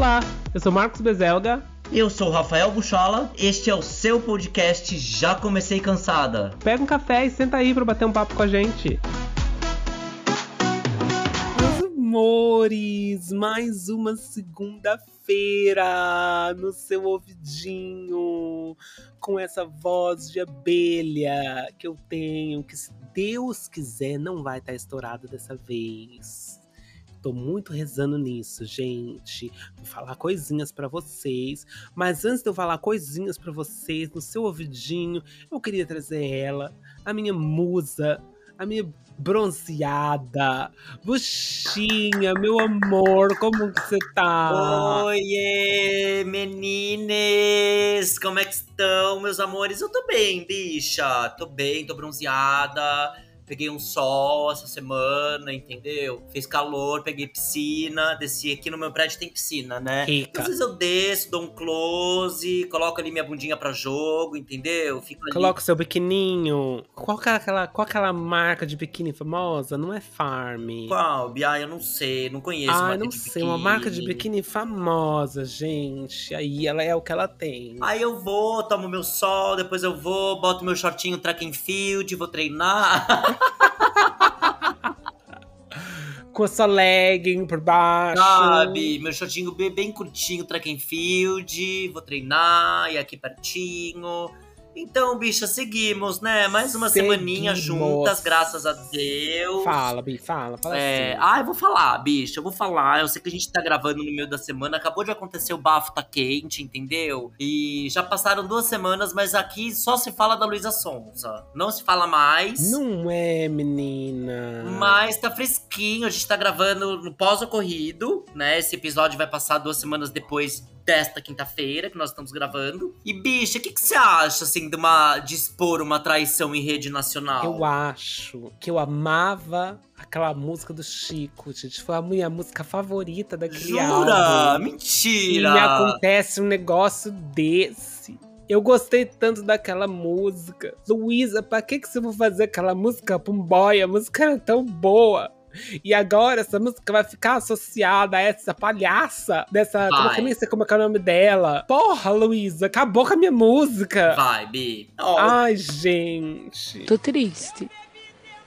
Olá, eu sou Marcos Bezelga. Eu sou o Rafael Buchola, este é o seu podcast Já Comecei Cansada. Pega um café e senta aí pra bater um papo com a gente. Meus amores, mais uma segunda-feira no seu ouvidinho, com essa voz de abelha que eu tenho, que se Deus quiser não vai estar estourada dessa vez. Tô muito rezando nisso, gente. Vou falar coisinhas para vocês. Mas antes de eu falar coisinhas para vocês no seu ouvidinho, eu queria trazer ela, a minha musa, a minha bronzeada. Buxinha, meu amor, como que você tá? Oiê, menines! Como é que estão, meus amores? Eu tô bem, bicha. Tô bem, tô bronzeada peguei um sol essa semana, entendeu? Fez calor, peguei piscina, desci aqui no meu prédio tem piscina, né? Rica. Às vezes eu desço, dou um close, coloco ali minha bundinha pra jogo, entendeu? Fico ali. Coloca o seu biquininho. Qual que é aquela, qual que é aquela marca de biquíni famosa? Não é Farm. Qual, Bia? Eu não sei, não conheço. Ah, não sei, uma marca de biquíni famosa, gente. Aí ela é o que ela tem. Aí eu vou, tomo meu sol, depois eu vou, boto meu shortinho track and field, vou treinar. Com essa legging por baixo. Sabe, meu shortinho bem, curtinho, track and field, vou treinar, e aqui pertinho. Então, bicha, seguimos, né? Mais uma Seguimos. semaninha juntas, graças a Deus. Fala, Bi, fala, fala É, assim. ah, eu vou falar, bicho, eu vou falar. Eu sei que a gente tá gravando no meio da semana, acabou de acontecer o bafo tá quente, entendeu? E já passaram duas semanas, mas aqui só se fala da Luísa Sonza. Não se fala mais. Não é, menina. Mas tá fresquinho, a gente tá gravando no pós-ocorrido, né? Esse episódio vai passar duas semanas depois desta quinta-feira que nós estamos gravando. E, bicha, o que, que você acha, assim, de, uma, de expor uma traição em rede nacional? Eu acho que eu amava aquela música do Chico, gente. Foi a minha música favorita daquele Jura? álbum. E Mentira! me acontece um negócio desse. Eu gostei tanto daquela música. Luísa, pra que, que você vai fazer aquela música pra um boy? A música era tão boa. E agora essa música vai ficar associada a essa palhaça dessa. Como Vai. que eu nem sei como é, que é o nome dela? Porra, Luísa, acabou com a minha música. Vai, Bi. Ó, Ai, gente. Tô triste.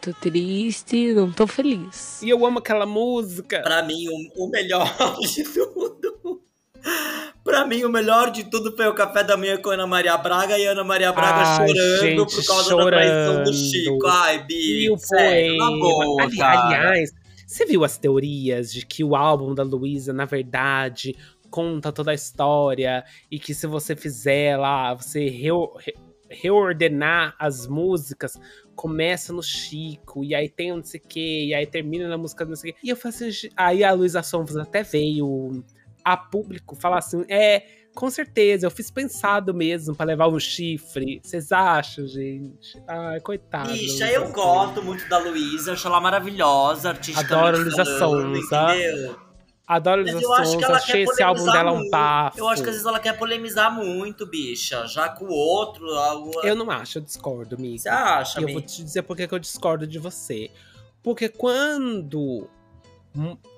Tô triste, não tô feliz. E eu amo aquela música. Pra mim, o, o melhor de tudo. Pra mim, o melhor de tudo foi o café da manhã com a Ana Maria Braga e a Ana Maria Braga chorando gente, por causa da traição do chorando. Chico. Ai, Bi. Sério, na boa, Ali- aliás, você viu as teorias de que o álbum da Luísa, na verdade, conta toda a história e que se você fizer lá, você reo- re- reordenar as músicas, começa no Chico, e aí tem não sei o que, e aí termina na música não sei o que. E eu falei assim, aí a Luísa Sonza até veio a público falar assim, é. Com certeza, eu fiz pensado mesmo pra levar um chifre. Vocês acham, gente? Ai, coitada. Bicha, eu Sonza. gosto muito da Luísa, acho ela maravilhosa, artisticamente Adoro a Luísa Sonza. entendeu? Adoro Mas Luísa Sonza, achei esse álbum dela um bafo. Eu acho que às vezes ela quer polemizar muito, bicha. Já com o outro. a- Eu não acho, eu discordo, amiga. Você acha, E eu vou te dizer por que eu discordo de você. Porque quando,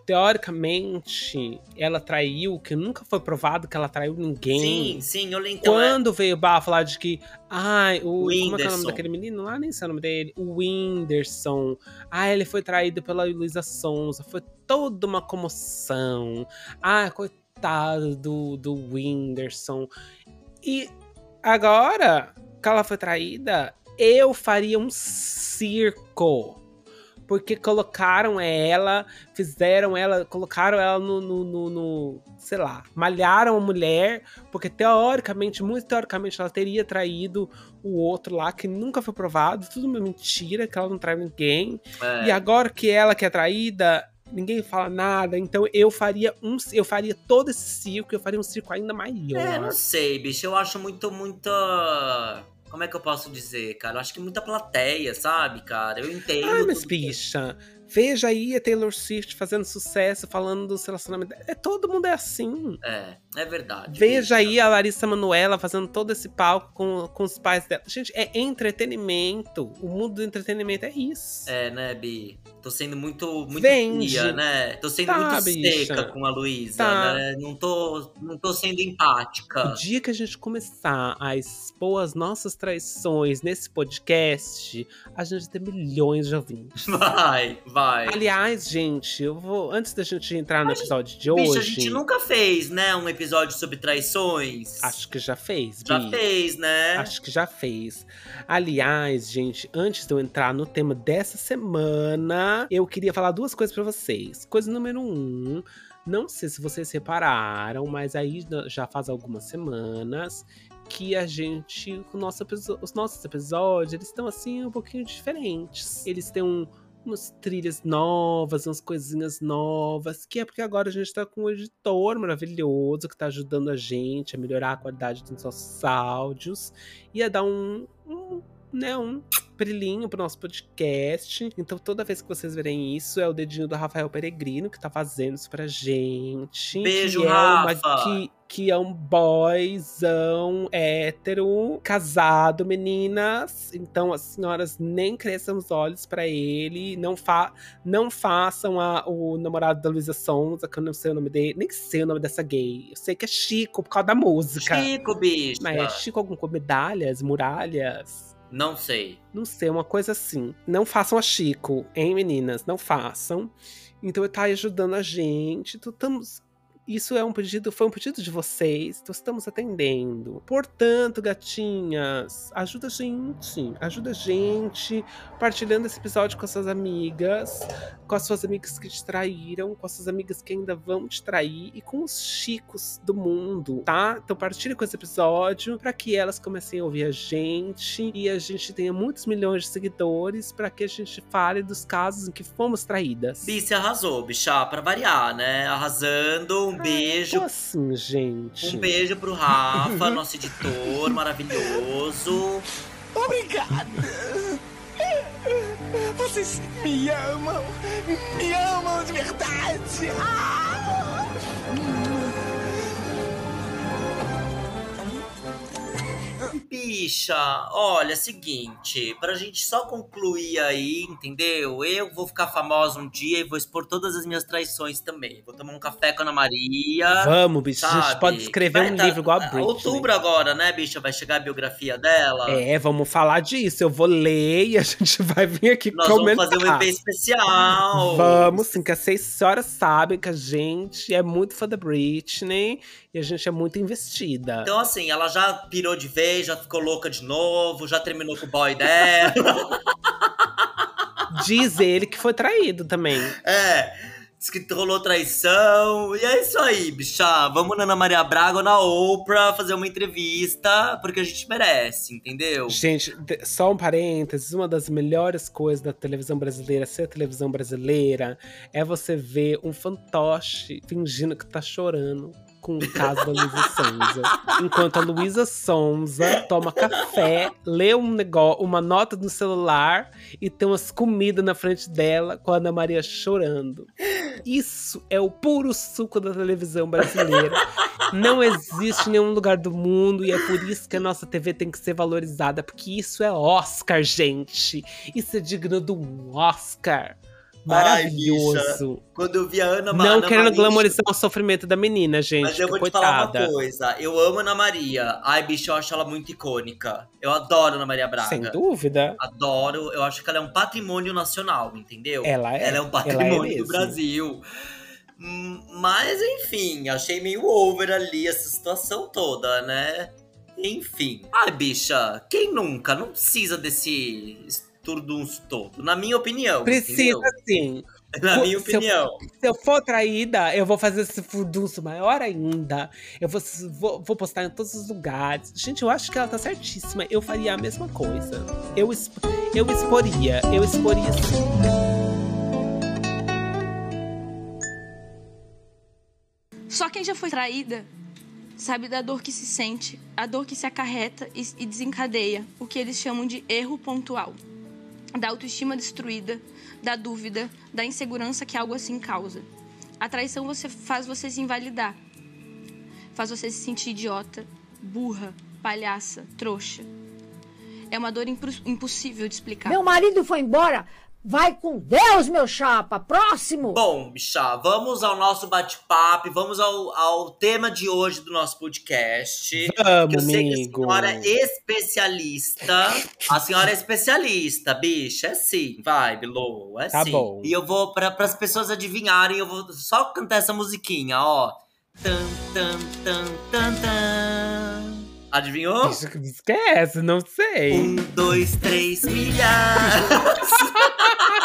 teoricamente, ela traiu, que nunca foi provado que ela traiu ninguém. Sim, sim, eu lembro. Então, é- Quando veio o Bar falar de que. Ai, o. Como é é o nome Whindersson. daquele menino lá? Nem sei o nome dele. O Whindersson. Ah, ele foi traído pela Luísa Sonza. Foi toda uma comoção. Ah, coitado do, do Whindersson. E agora que ela foi traída, eu faria um circo. Porque colocaram ela, fizeram ela, colocaram ela no, no, no- no- sei lá, malharam a mulher, porque teoricamente, muito teoricamente, ela teria traído o outro lá, que nunca foi provado, tudo uma mentira, que ela não trai ninguém. é. E agora que ela que é traída, ninguém fala nada, então eu faria um, eu faria todo esse circo, eu faria um circo ainda maior. É, não sei, bicho. Eu acho muito, muita. Como é que eu posso dizer, cara? Eu acho que muita plateia, sabe, cara? Eu entendo. Ai, mas bicha, Veja aí a Taylor Swift fazendo sucesso, falando dos relacionamentos. É, todo mundo é assim. É, é verdade. Veja bicha. aí a Larissa Manoela fazendo todo esse palco com, com os pais dela. Gente, é entretenimento. O mundo do entretenimento é isso. É, né, Bi? Tô sendo muito, muito Vende. fria, né? Tô sendo Tá, muito bicha. seca com a Luísa, Tá. né? Não tô, não tô sendo empática. O dia que a gente começar a expor as nossas traições nesse podcast, a gente tem milhões de ouvintes. Vai, vai. Aliás, gente, eu vou. Antes da gente entrar no episódio de Bicho, hoje. a gente nunca fez, né, um episódio sobre traições. Acho que já fez, Já Bi. fez, né? Acho que já fez. Aliás, gente, antes de eu entrar no tema dessa semana, eu queria falar duas coisas pra vocês. Coisa número um. Não sei se vocês repararam, mas aí já faz algumas semanas que a gente, nosso os nossos episódios, eles estão assim um pouquinho diferentes. Eles têm um, umas trilhas novas, umas coisinhas novas, que é porque agora a gente tá com um editor maravilhoso que tá ajudando a gente a melhorar a qualidade dos nossos áudios e a dar um, um né, um brilhinho pro nosso podcast. Então, toda vez que vocês verem isso, é o dedinho do Rafael Peregrino que tá fazendo isso pra gente. Beijo, que é Rafa! Uma, que, que é um boyzão hétero, casado, meninas. Então, as senhoras nem cresçam os olhos pra ele. Não, fa não façam a- o namorado da Luísa Sonza, que eu não sei o nome dele. Nem sei o nome dessa gay. Eu sei que é Chico por causa da música. Chico, bicho. Mas é Chico algum com medalhas, muralhas? Não sei. Não sei, uma coisa assim. Não façam a Chico, hein, meninas? Não façam. Então tá ajudando a gente. Então, estamos. Isso é um pedido, foi um pedido de vocês, então estamos atendendo. Portanto, gatinhas, ajuda a gente, ajuda a gente, partilhando esse episódio com as suas amigas, com as suas amigas que te traíram, com as suas amigas que ainda vão te trair e com os chicos do mundo, tá? Então partilhe com esse episódio para que elas comecem a ouvir a gente e a gente tenha muitos milhões de seguidores para que a gente fale dos casos em que fomos traídas. Bi, você arrasou, bichá, pra variar, né? Arrasando. Um beijo. Tô assim, gente. Um beijo pro Rafa, nosso editor maravilhoso. Obrigada! Vocês me amam! Me amam de verdade! Ah! Bicha, olha, seguinte, pra gente só concluir aí, entendeu? Eu vou ficar famosa um dia e vou expor todas as minhas traições também. Vou tomar um café com a Ana Maria. Vamos, bicho. A gente sabe? pode escrever Vai um tá- livro igual a Britney. Outubro agora, né, bicha? Vai chegar a biografia dela. É, vamos falar disso. Eu vou ler e a gente vai vir aqui Nós comentar. vamos fazer um EP especial. Vamos, sim, que as seis senhoras sabem que a gente é muito fã da Britney e a gente é muito investida. Então, assim, ela já pirou de vez, já ficou louca de novo, já terminou com o boy dela. Diz ele que foi traído também. É, diz que rolou traição. E é isso aí, bicha. Vamos na Ana Maria Braga ou na Oprah fazer uma entrevista, porque a gente merece, entendeu? Gente, só um parênteses: uma das melhores coisas da televisão brasileira, ser televisão brasileira, é você ver um fantoche fingindo que tá chorando com o caso da Luísa Sonza. Enquanto a Luísa Sonza toma café, lê um negócio, uma nota no celular e tem umas comidas na frente dela com a Ana Maria chorando. Isso é o puro suco da televisão brasileira. Não existe em nenhum lugar do mundo e é por isso que a nossa TV tem que ser valorizada, porque isso é Oscar, gente. Isso é digno de um Oscar. Ai, Maravilhoso. Quando eu vi a Ana, Não Ana querendo Maria- glamorizar o sofrimento da menina, gente. Mas eu vou te falar coitada. uma coisa. Eu amo Ana Maria. Ai, bicho, eu acho ela muito icônica. Eu adoro Ana Maria Braga. Sem dúvida. Adoro. Eu acho que ela é um patrimônio nacional, entendeu? Ela é. Ela é um é patrimônio do mesmo. Brasil. Mas, enfim, achei meio over ali essa situação toda, né? Enfim. Ai, bicha, quem nunca? Não precisa desse esturdunço todo. Na minha opinião. Precisa entendeu? sim. Na minha Se eu- opinião. Se eu for traída, eu vou fazer esse furdunço maior ainda. Eu vou, vou, vou postar em todos os lugares. Gente, eu acho que ela tá certíssima. Eu faria a mesma coisa. Eu, exp- eu exporia. Eu exporia sim. Só quem já foi traída sabe da dor que se sente, a dor que se acarreta e, e desencadeia o que eles chamam de erro pontual. Da autoestima destruída, da dúvida, da insegurança que algo assim causa. A traição você faz você se invalidar. Faz você se sentir idiota, burra, palhaça, trouxa. É uma dor impo- impossível de explicar. Meu marido foi embora. Vai com Deus, meu chapa. Próximo. Bom, bicha, vamos ao nosso bate-papo, vamos ao, ao tema de hoje do nosso podcast. que eu Vamos, sei que a amigo. senhora é especialista. A senhora é especialista, bicha. É sim, vai, Bilu. É Tá sim. bom. E eu vou, para as pessoas adivinharem, eu vou só cantar essa musiquinha, ó. Tan, tan, tan, tan, tan. Adivinhou? Isso que esquece, não sei. Um, dois, três milhares.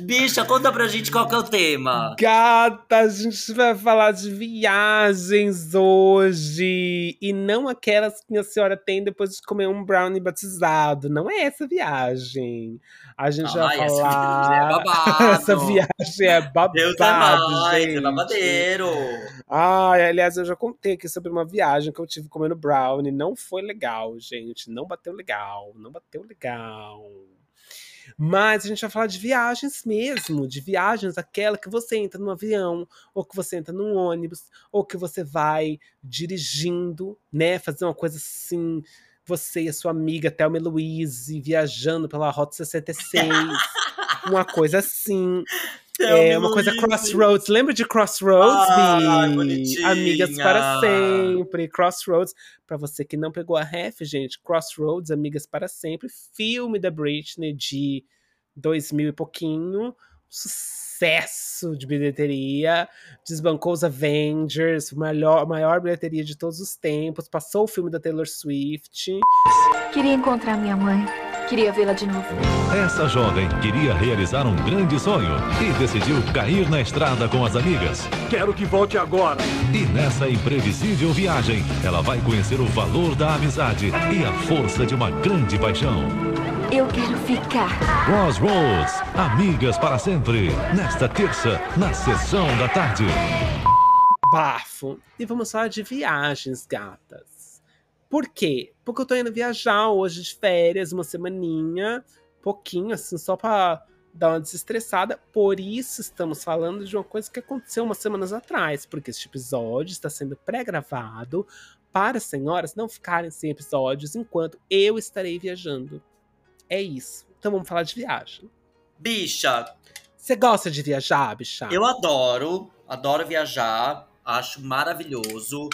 Bicha, conta pra gente qual que é o tema. Gata, a gente vai falar de viagens hoje. E não aquelas que a senhora tem depois de comer um brownie batizado. Não é essa viagem. A gente vai Ai, essa falar. viagem é babado. essa viagem é babado, Deus é mais, gente. é babadeiro. Ai, aliás, eu já contei aqui sobre uma viagem que eu tive comendo brownie. Não foi legal, gente. Não bateu legal. Não bateu legal. Mas a gente vai falar de viagens mesmo, de viagens aquela que você entra num avião, ou que você entra num ônibus, ou que você vai dirigindo, né? Fazer uma coisa assim, você e a sua amiga Thelma Louise viajando pela Rota 66. uma coisa assim. É uma coisa Crossroads. Lembra de Crossroads, bonitinha. Amigas para sempre. Crossroads. Pra você que não pegou a ref, gente, Crossroads, Amigas para sempre. Filme da Britney de 2000 e pouquinho. Sucesso de bilheteria. Desbancou os Avengers. Maior, maior bilheteria de todos os tempos. Passou o filme da Taylor Swift. Queria encontrar minha mãe. Queria vê-la de novo. Essa jovem queria realizar um grande sonho e decidiu cair na estrada com as amigas. Quero que volte agora. E nessa imprevisível viagem, ela vai conhecer o valor da amizade e a força de uma grande paixão. Eu quero ficar. Crossroads, amigas para sempre. Nesta terça, na sessão da tarde. Bafo. E vamos falar de viagens, gatas. Por quê? Porque eu tô indo viajar hoje de férias, uma semaninha, pouquinho, assim, só pra dar uma desestressada. Por isso estamos falando de uma coisa que aconteceu umas semanas atrás, porque este episódio está sendo pré-gravado para as senhoras não ficarem sem episódios enquanto eu estarei viajando. É isso. Então vamos falar de viagem. Bicha, Você gosta de viajar, bicha? eu adoro, adoro viajar, acho maravilhoso.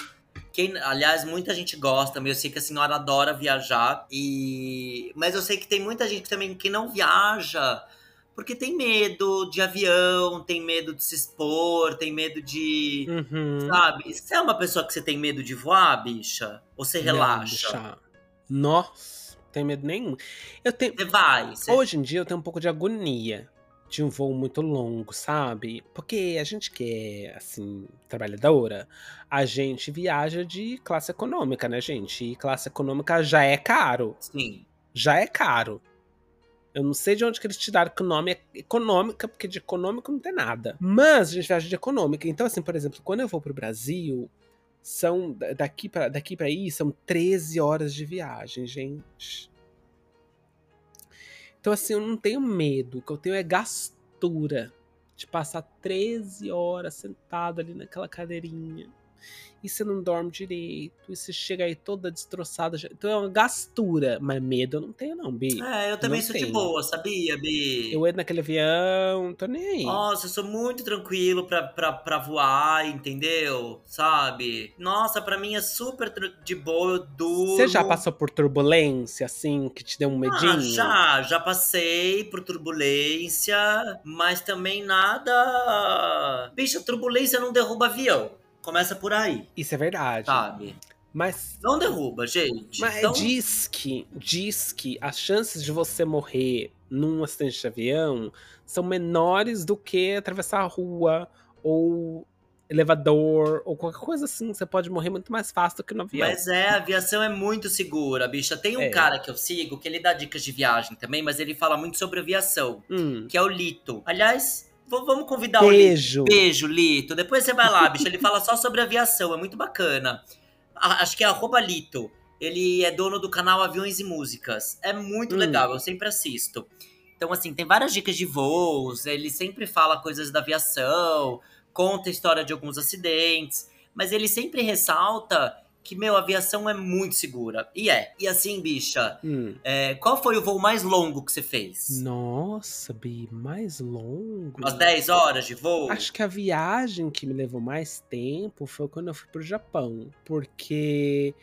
Quem, aliás, muita gente gosta, eu sei que a senhora adora viajar. E mas eu sei que tem muita gente também que não viaja porque tem medo de avião, tem medo de se expor, tem medo de, Uhum. sabe? Você é uma pessoa que você tem medo de voar, bicha? Ou você Não, relaxa? bicha. Nossa, não tenho medo nenhum. Eu tenho. Você vai, você Hoje em dia eu tenho um pouco de agonia de um voo muito longo, sabe? Porque a gente que é, assim, trabalhadora, a gente viaja de classe econômica, né, gente? E classe econômica já é caro. sim. Já é caro. Eu não sei de onde que eles tiraram que o nome é econômica, porque de econômico não tem nada. Mas a gente viaja de econômica. Então, assim, por exemplo, quando eu vou pro Brasil, são da- daqui pra daqui para aí são 13 horas de viagem, gente. Então, assim, eu não tenho medo. O que eu tenho é gastura de passar 13 horas sentado ali naquela cadeirinha. E você não dorme direito. E você chega aí toda destroçada. Então é uma gastura. Mas medo eu não tenho, não, Bi. É, eu também Não sou de tenho. boa, sabia, Bi? Eu entro naquele avião, não tô nem aí. Nossa, eu sou muito tranquilo pra, pra, pra voar, entendeu? Sabe? Nossa, pra mim é super de boa, eu durmo. Você já passou por turbulência, assim, que te deu um medinho? Ah, já, já passei por turbulência, mas também nada. Bicha, turbulência não derruba avião. Começa por aí, Isso é verdade. sabe? Mas, Não derruba, gente. mas Então, diz que, diz que as chances de você morrer num acidente de avião são menores do que atravessar a rua ou elevador ou qualquer coisa assim. Você pode morrer muito mais fácil do que no avião. Mas é, a aviação é muito segura, bicha. Tem um É. cara que eu sigo que ele dá dicas de viagem também, mas ele fala muito sobre aviação, Hum, que é o Lito. Aliás, vamos convidar o Lito. beijo. Beijo, Lito. Depois você vai lá, bicho. Ele fala só sobre aviação, é muito bacana. A- acho que é arroba Lito. ele é dono do canal Aviões e Músicas. É muito Hum. legal, eu sempre assisto. Então, assim, tem várias dicas de voos, ele sempre fala coisas da aviação, conta a história de alguns acidentes, mas ele sempre ressalta que, meu, a aviação é muito segura. E é. E assim, bicha, Hum. é, qual foi o voo mais longo que você fez? Nossa, Bi, mais longo. Umas 10 horas de voo? Acho que a viagem que me levou mais tempo foi quando eu fui pro Japão. Porque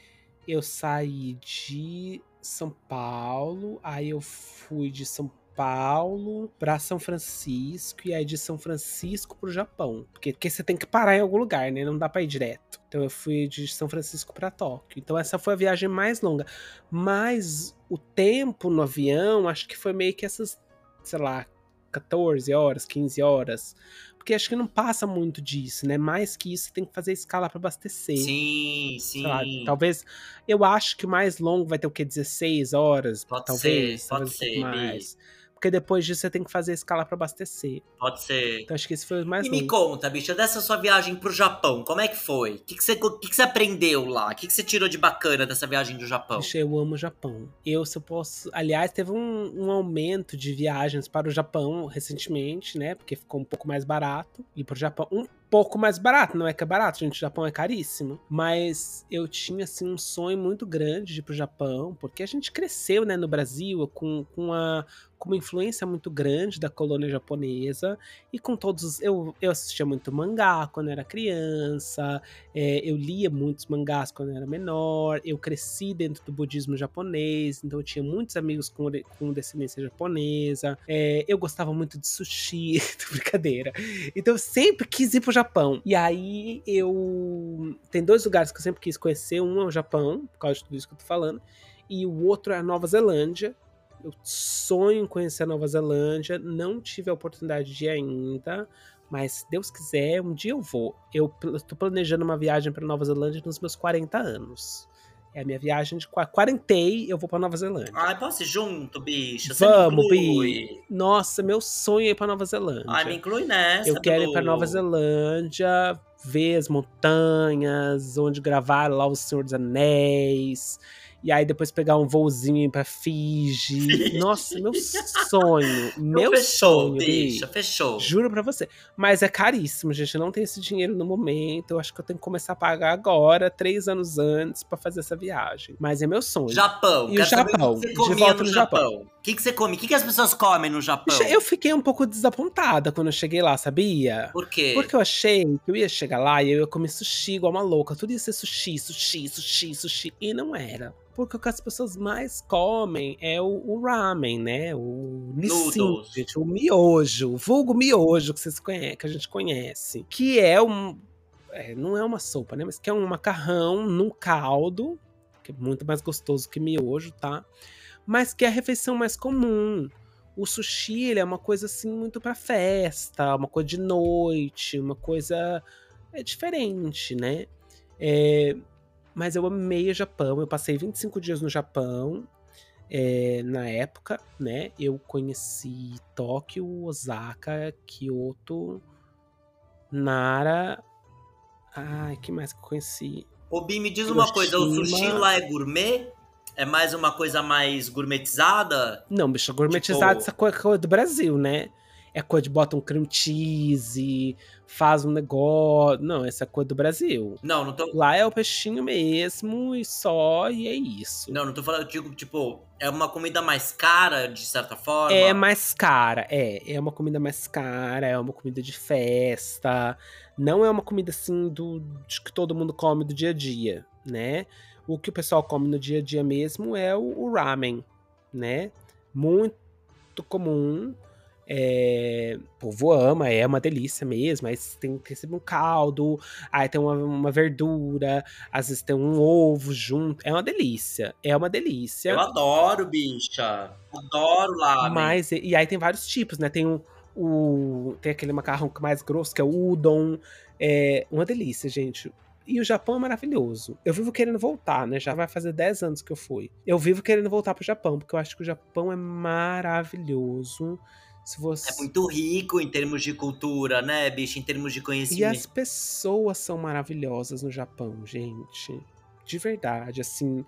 eu saí de São Paulo, aí eu fui de São Paulo pra São Francisco, e aí de São Francisco pro Japão. Porque, porque você tem que parar em algum lugar, né? Não dá pra ir direto. Então eu fui de São Francisco pra Tóquio. Então essa foi a viagem mais longa. Mas o tempo no avião, acho que foi meio que essas, sei lá, 14 horas, 15 horas. Porque acho que não passa muito disso, né? Mais que isso, você tem que fazer escala pra abastecer. Sim, Sei lá, sim. talvez. Eu acho que o mais longo vai ter o quê? 16 horas? Pode talvez. ser, talvez pode ser, mais. Porque depois disso você tem que fazer escala pra abastecer. Pode ser. Então acho que esse foi o mais E me longo. conta, bicha, dessa sua viagem pro Japão, como é que foi? O que, que, você, que, que você aprendeu lá? O que, que você tirou de bacana dessa viagem do Japão? Bicho, eu amo o Japão. Eu, se eu posso. Aliás, teve um, um aumento de viagens para o Japão recentemente, né? Porque ficou um pouco mais barato. Ir pro Japão. Um pouco mais barato, não é que é barato, gente. O Japão é caríssimo. Mas eu tinha, assim, um sonho muito grande de ir pro Japão, porque a gente cresceu, né, no Brasil com, com, a, com uma influência muito grande da colônia japonesa. E com todos. os- Eu, eu assistia muito mangá quando era criança. É, eu lia muitos mangás quando era menor, eu cresci dentro do budismo japonês, então eu tinha muitos amigos com, com descendência japonesa. É, eu gostava muito de sushi, brincadeira. Então eu sempre quis ir pro Japão. E aí eu. Tem dois lugares que eu sempre quis conhecer: um é o Japão, por causa de tudo isso que eu tô falando, e o outro é a Nova Zelândia. Eu sonho em conhecer a Nova Zelândia, não tive a oportunidade de ir ainda. Mas se Deus quiser, um dia eu vou. Eu tô planejando uma viagem para Nova Zelândia nos meus 40 anos. É a minha viagem de qua- quarentei, eu vou para Nova Zelândia. Ai, posso ir junto, bicha? Você Vamos. Bi. Nossa, meu sonho é ir para Nova Zelândia. Ai, me inclui nessa, eu quero ir para Bilu. Nova Zelândia, ver as montanhas, onde gravaram lá o Senhor dos Anéis. E aí depois pegar um voozinho pra Fiji. Nossa, meu sonho. Meu fechou, sonho, Bi. bicha, fechou. Juro pra você. Mas é caríssimo, gente. Eu não tenho esse dinheiro no momento. Eu acho que eu tenho que começar a pagar agora, três anos antes, pra fazer essa viagem. Mas é meu sonho. Japão. E o Japão, você de volta no Japão? Japão. O que, que você come? O que, que as pessoas comem no Japão? Eu fiquei um pouco desapontada quando eu cheguei lá, sabia? Por quê? Porque eu achei que eu ia chegar lá e eu ia comer sushi igual uma louca. Tudo ia ser sushi, sushi, sushi, sushi. E não era. Porque o que as pessoas mais comem é o, o ramen, né? O nissin, gente. O miojo. O vulgo miojo que, vocês conhecem, que a gente conhece. Que é um... é, não é uma sopa, né? Mas que é um macarrão num caldo. Que é muito mais gostoso que miojo, tá? Mas que é a refeição mais comum. O sushi, ele é uma coisa assim muito pra festa, uma coisa de noite, uma coisa é diferente, né? É, mas eu amei o Japão. Eu passei 25 dias no Japão. é, na época, né? Eu conheci Tóquio, Osaka, Kyoto, Nara. Ai, que mais que eu conheci? Ô, Bi, me diz uma coisa, o Hiroshima. sushi lá é gourmet? É mais uma coisa mais gourmetizada? Não, bicho, gourmetizado Tipo- essa coisa, coisa do Brasil, né? É coisa de bota um cream cheese, faz um negócio. Não, essa é coisa do Brasil. Não, não tô. Lá é o peixinho mesmo e só, e é isso. Não, não tô falando, eu digo, tipo, é uma comida mais cara, de certa forma. É mais cara, é. É uma comida mais cara, é uma comida de festa. Não é uma comida assim do que todo mundo come do dia a dia, né? O que o pessoal come no dia a dia mesmo é o, o ramen, né? Muito comum. É, o povo ama, é uma delícia mesmo. Aí tem, tem sempre um caldo, aí tem uma, uma verdura, às vezes tem um ovo junto. É uma delícia. É uma delícia. Eu adoro, bicha. Adoro lá. Mas, e, e aí tem vários tipos, né? Tem o, o- tem aquele macarrão mais grosso, que é o udon. É uma delícia, gente. E o Japão é maravilhoso. Eu vivo querendo voltar, né? Já vai fazer 10 anos que eu fui. Eu vivo querendo voltar pro Japão, porque eu acho que o Japão é maravilhoso. Você... É muito rico em termos de cultura, né, bicho? Em termos de E conhecimento. as pessoas são maravilhosas no Japão, gente. De verdade, assim.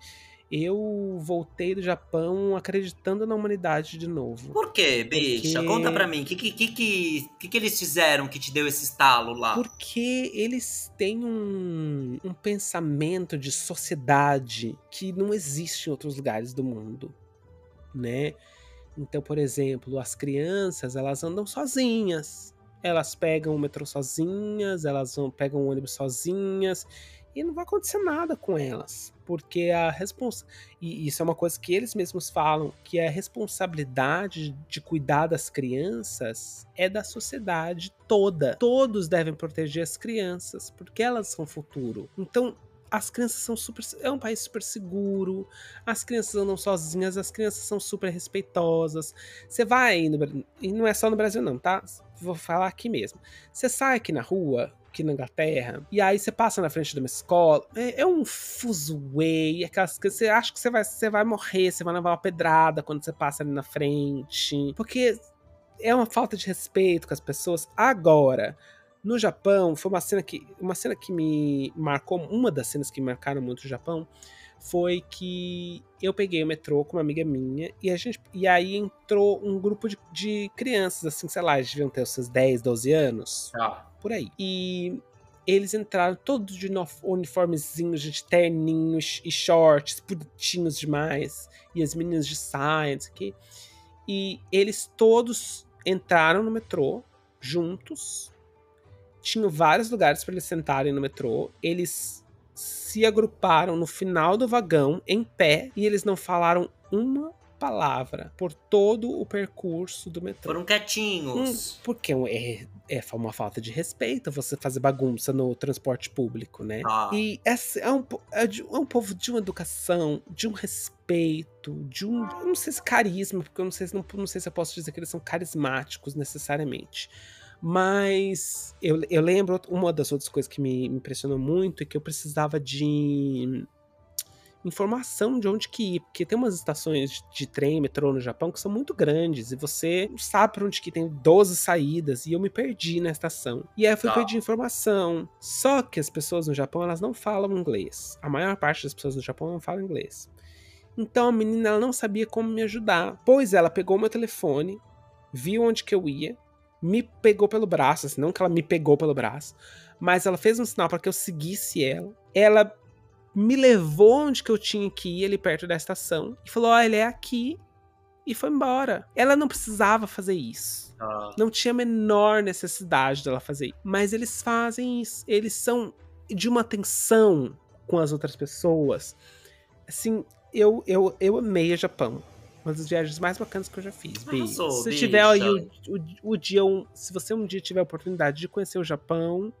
eu voltei do Japão acreditando na humanidade de novo. Por quê, bicha? Porque- Conta pra mim. O que, que, que, que, que que eles fizeram que te deu esse estalo lá? Porque eles têm um, um pensamento de sociedade que não existe em outros lugares do mundo, né? Então, por exemplo, as crianças, elas andam sozinhas. Elas pegam o metrô sozinhas, elas vão, pegam o ônibus sozinhas e não vai acontecer nada com elas, porque a responsa e isso é uma coisa que eles mesmos falam, que a responsabilidade de cuidar das crianças é da sociedade toda. Todos devem proteger as crianças, porque elas são o futuro. Então, as crianças são super. É um país super seguro. As crianças andam sozinhas, as crianças são super respeitosas. Você vai no, e não é só no Brasil, não, tá? Vou falar aqui mesmo. Você sai aqui na rua, aqui na Inglaterra, e aí você passa na frente de uma escola, é, é um fuzuê, aquelas que você acha que você vai, você vai morrer, você vai levar uma pedrada quando você passa ali na frente. Porque é uma falta de respeito com as pessoas. Agora, no Japão, foi uma cena que uma cena que me marcou, uma das cenas que me marcaram muito o Japão, foi que eu peguei o metrô com uma amiga minha e a gente e aí entrou um grupo de, de crianças assim, sei lá, eles deviam ter os seus 10, 12 anos, Tá. por aí. E eles entraram todos de uniformezinhos, de terninhos e shorts, bonitinhos demais. E as meninas de saia, não quê. E eles todos entraram no metrô juntos. Tinham vários lugares para eles sentarem no metrô. Eles se agruparam no final do vagão, em pé, e eles não falaram uma palavra por todo o percurso do metrô. Foram quietinhos. Porque é, é uma falta de respeito você fazer bagunça no transporte público, né? Ah. E essa é um, é é um povo de uma educação, de um respeito, de um. Não sei se carisma, porque eu não sei, se- não, não sei se eu posso dizer que eles são carismáticos necessariamente. Mas eu, eu lembro uma das outras coisas que me impressionou muito é que eu precisava de informação de onde que ir, porque tem umas estações de trem, metrô no Japão que são muito grandes e você não sabe pra onde que tem 12 saídas e eu me perdi na estação. E aí eu fui Tá. pedir informação. Só que as pessoas no Japão, elas não falam inglês. A maior parte das pessoas no Japão não fala inglês. Então a menina ela não sabia como me ajudar. Pois ela pegou meu telefone, viu onde que eu ia, me pegou pelo braço, assim, não que ela me pegou pelo braço, mas ela fez um sinal para que eu seguisse ela. Ela me levou onde que eu tinha que ir, ali perto da estação, e falou: Ó, ele é aqui. E foi embora. Ela não precisava fazer isso. Tá. Não tinha a menor necessidade dela fazer isso. Mas eles fazem isso. Eles são de uma atenção com as outras pessoas. Assim, eu, eu, eu amei o Japão. Uma das viagens mais bacanas que eu já fiz, Bi. Arrasou, Se bicha. tiver aí o, o, o dia, um- se você um dia tiver a oportunidade de conhecer o Japão,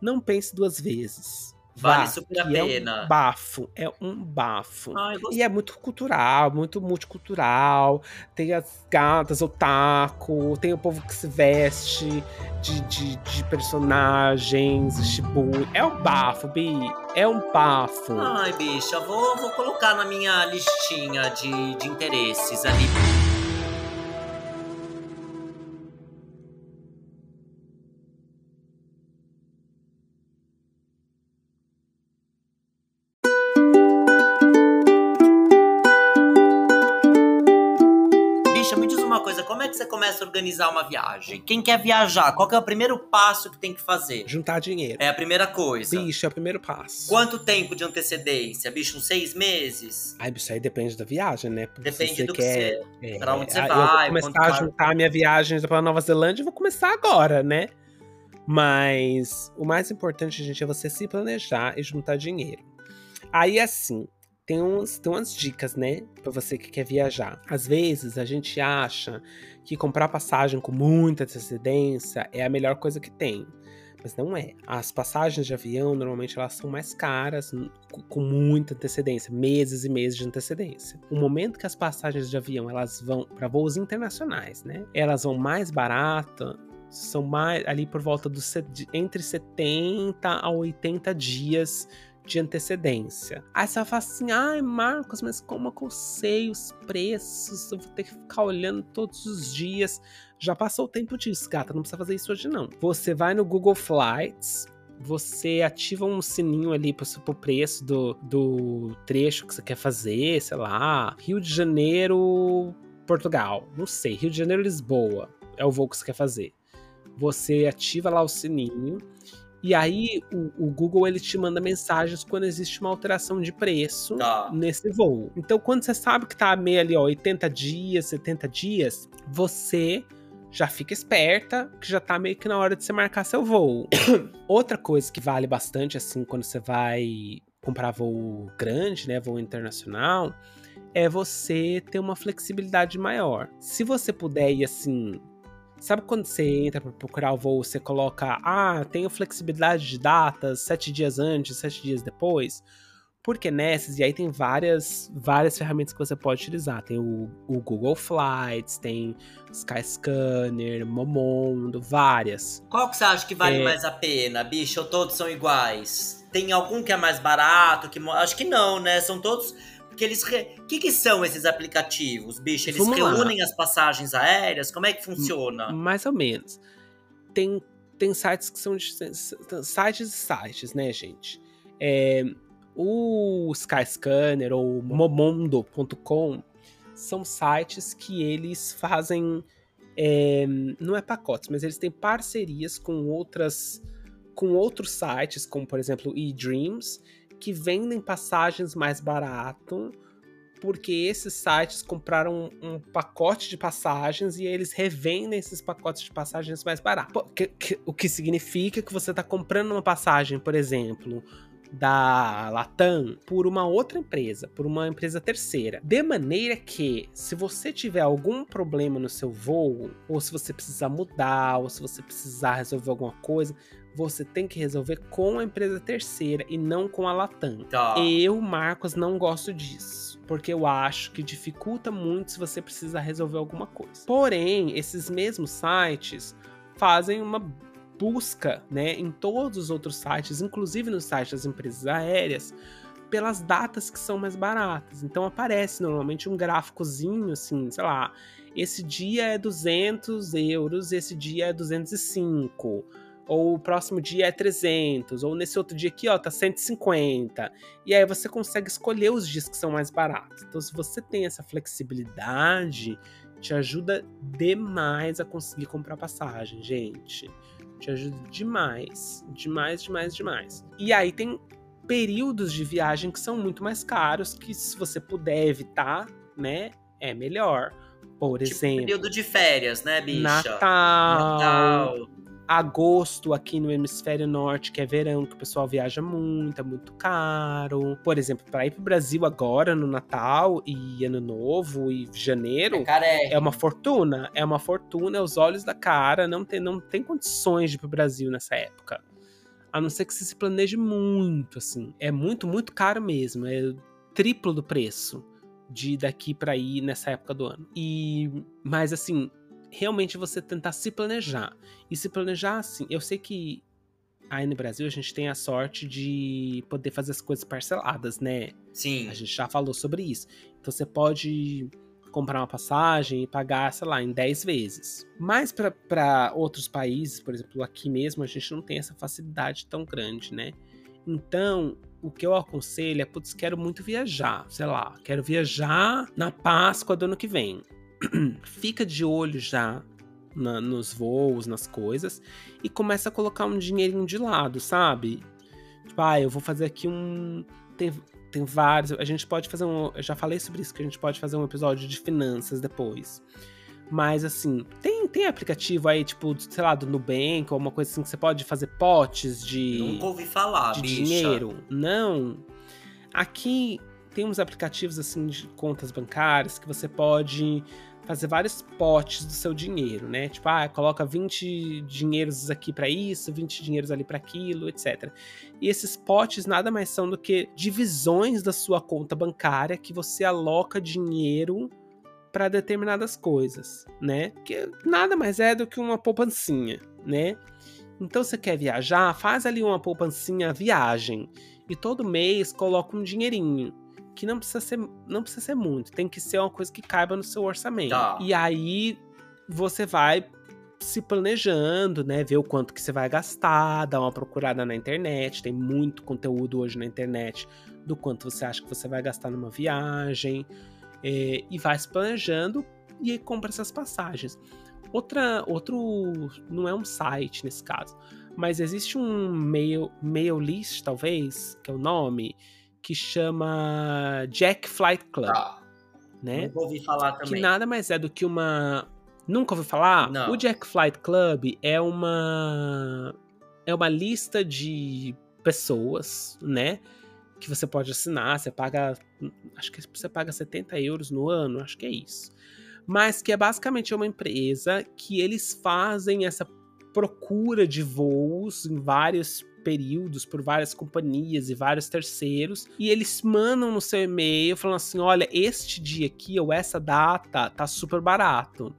não pense duas vezes. Vale Vá, super a que é pena. um bafo, é um bafo. Ai, E é muito cultural, muito multicultural. Tem as gatas, otaku, tem o povo que se veste de, de, de personagens, shibu. É um bafo, Bi. É um bafo. Ai, bicha, vou, vou colocar na minha listinha de, de interesses ali. Começa a organizar uma viagem? Quem quer viajar, qual que é o primeiro passo que tem que fazer? Juntar dinheiro. É a primeira coisa. Bicho, é o primeiro passo. Quanto tempo de antecedência? Bicho, uns seis meses? Ai, isso aí depende da viagem, né? Porque Depende você do que quer, você. é, pra onde você ah, vai, Eu vou começar a juntar minha viagem pra Nova Zelândia, eu vou começar agora, né? Mas o mais importante, gente, é você se planejar e juntar dinheiro. Aí, assim, tem, uns, tem umas dicas, né? Pra você que quer viajar. Às vezes, a gente acha que comprar passagem com muita antecedência é a melhor coisa que tem. Mas não é. As passagens de avião, normalmente, elas são mais caras, n- com- muita antecedência, meses e meses de antecedência. O momento que as passagens de avião elas vão para voos internacionais, né? Elas vão mais barata, são mais ali por volta dos entre 70 a 80 dias de antecedência. Aí você vai falar assim: ai, Marcos, mas como que eu sei os preços? Eu vou ter que ficar olhando todos os dias. Já passou o tempo disso, gata. Não precisa fazer isso hoje, não. Você vai no Google Flights você ativa um sininho ali pro, pro preço do, do trecho que você quer fazer, sei lá, Rio de Janeiro, Portugal, não sei, Rio de Janeiro, Lisboa, é o voo que você quer fazer. Você ativa lá o sininho e aí o, o, Google ele te manda mensagens quando existe uma alteração de preço Tá. nesse voo. Então quando você sabe que tá meio ali, ó, 80 dias, 70 dias, você já fica esperta, que já tá meio que na hora de você marcar seu voo. Outra coisa que vale bastante, assim, quando você vai comprar voo grande, né, voo internacional, é você ter uma flexibilidade maior. Se você puder ir, assim... Sabe quando você entra para procurar o voo, você coloca, ah, tenho flexibilidade de datas, sete dias antes, sete dias depois? Porque nessas, e aí tem várias, várias ferramentas que você pode utilizar. Tem o, o Google Flights, tem Skyscanner, Momondo, várias. Qual que você acha que vale É. mais a pena, bicho? Ou todos são iguais? Tem algum que é mais barato? Que... Acho que não, né? São todos. Porque eles. O que, que são esses aplicativos, bicho? Eles Vamos lá. reúnem as passagens aéreas? Como é que funciona? Mais ou menos. Tem, tem sites que são sites e sites, né, gente? É, o Skyscanner ou Momondo.com são sites que eles fazem. é, não é pacotes, mas eles têm parcerias com outras. com outros sites, como por exemplo eDreams, que vendem passagens mais barato porque esses sites compraram um, um pacote de passagens e eles revendem esses pacotes de passagens mais barato. O que significa que você está comprando uma passagem, por exemplo, da Latam por uma outra empresa, por uma empresa terceira. De maneira que, se você tiver algum problema no seu voo, ou se você precisar mudar, ou se você precisar resolver alguma coisa, você tem que resolver com a empresa terceira e não com a Latam. Tá. Eu, Marcos, não gosto disso. Porque eu acho que dificulta muito se você precisa resolver alguma coisa. Porém, esses mesmos sites fazem uma busca, né, em todos os outros sites, inclusive no site das empresas aéreas, pelas datas que são mais baratas. Então aparece normalmente um gráficozinho assim, sei lá, esse dia é 200 euros, esse dia é 205 ou o próximo dia é 300, ou nesse outro dia aqui, ó, tá 150. E aí você consegue escolher os dias que são mais baratos. Então, se você tem essa flexibilidade, te ajuda demais a conseguir comprar passagem, gente. Te ajuda demais, demais, demais, demais. E aí tem períodos de viagem que são muito mais caros, que se você puder evitar, né, é melhor. Por Tipo, exemplo, período de férias, né, bicha? Natal, Natal. Agosto aqui no hemisfério norte, que é verão, que o pessoal viaja muito, é muito caro. Por exemplo, para ir pro Brasil agora no Natal e Ano Novo e janeiro, Caré. é uma fortuna, é uma fortuna, os olhos da cara, não tem, não tem condições de ir pro Brasil nessa época. A não ser que você se planeje muito, assim. É muito, muito caro mesmo, é triplo do preço de ir daqui para ir nessa época do ano. E mas assim, realmente você tentar se planejar. E se planejar assim, eu sei que aí no Brasil a gente tem a sorte de poder fazer as coisas parceladas, né? Sim. A gente já falou sobre isso. Então você pode comprar uma passagem e pagar, sei lá, em 10 vezes. Mas para outros países, por exemplo, aqui mesmo, a gente não tem essa facilidade tão grande, né? Então, o que eu aconselho é, putz, quero muito viajar, sei lá, quero viajar na Páscoa do ano que vem. Fica de olho já na- nos voos, nas coisas, e começa a colocar um dinheirinho de lado, sabe? Tipo, ah, eu vou fazer aqui um. Tem, tem vários. A gente pode fazer um. Eu já falei sobre isso, que a gente pode fazer um episódio de finanças depois. Mas assim, tem, tem aplicativo aí, tipo, sei lá, do Nubank, ou uma coisa assim que você pode fazer potes de Nunca ouvi falar, de bicha. dinheiro. Não. Aqui tem uns aplicativos assim de contas bancárias que você pode fazer vários potes do seu dinheiro, né? Tipo, ah, coloca 20 dinheiros aqui para isso, 20 dinheiros ali para aquilo, etc. E esses potes nada mais são do que divisões da sua conta bancária que você aloca dinheiro para determinadas coisas, né? Que nada mais é do que uma poupancinha, né? Então você quer viajar, faz ali uma poupancinha viagem e todo mês coloca um dinheirinho, que não precisa ser não precisa ser muito, tem que ser uma coisa que caiba no seu orçamento. Tá. E aí você vai se planejando, né? Ver o quanto que você vai gastar, dar uma procurada na internet. Tem muito conteúdo hoje na internet do quanto você acha que você vai gastar numa viagem. é, e vai se planejando e aí compra essas passagens. Outra, outro, não é um site nesse caso, mas existe um mail, mail list, talvez, que é o nome, que chama Jack Flight Club, Tá. né? Nunca ouvi falar que também. nada mais é do que uma. Nunca ouviu falar? Não. O Jack Flight Club é uma. É uma lista de pessoas, né? Que você pode assinar. Você paga. Acho que você paga 70 euros no ano, acho que é isso. Mas que é basicamente uma empresa que eles fazem essa procura de voos em vários períodos por várias companhias e vários terceiros e eles mandam no seu e-mail falando assim, olha, este dia aqui ou essa data tá super barato.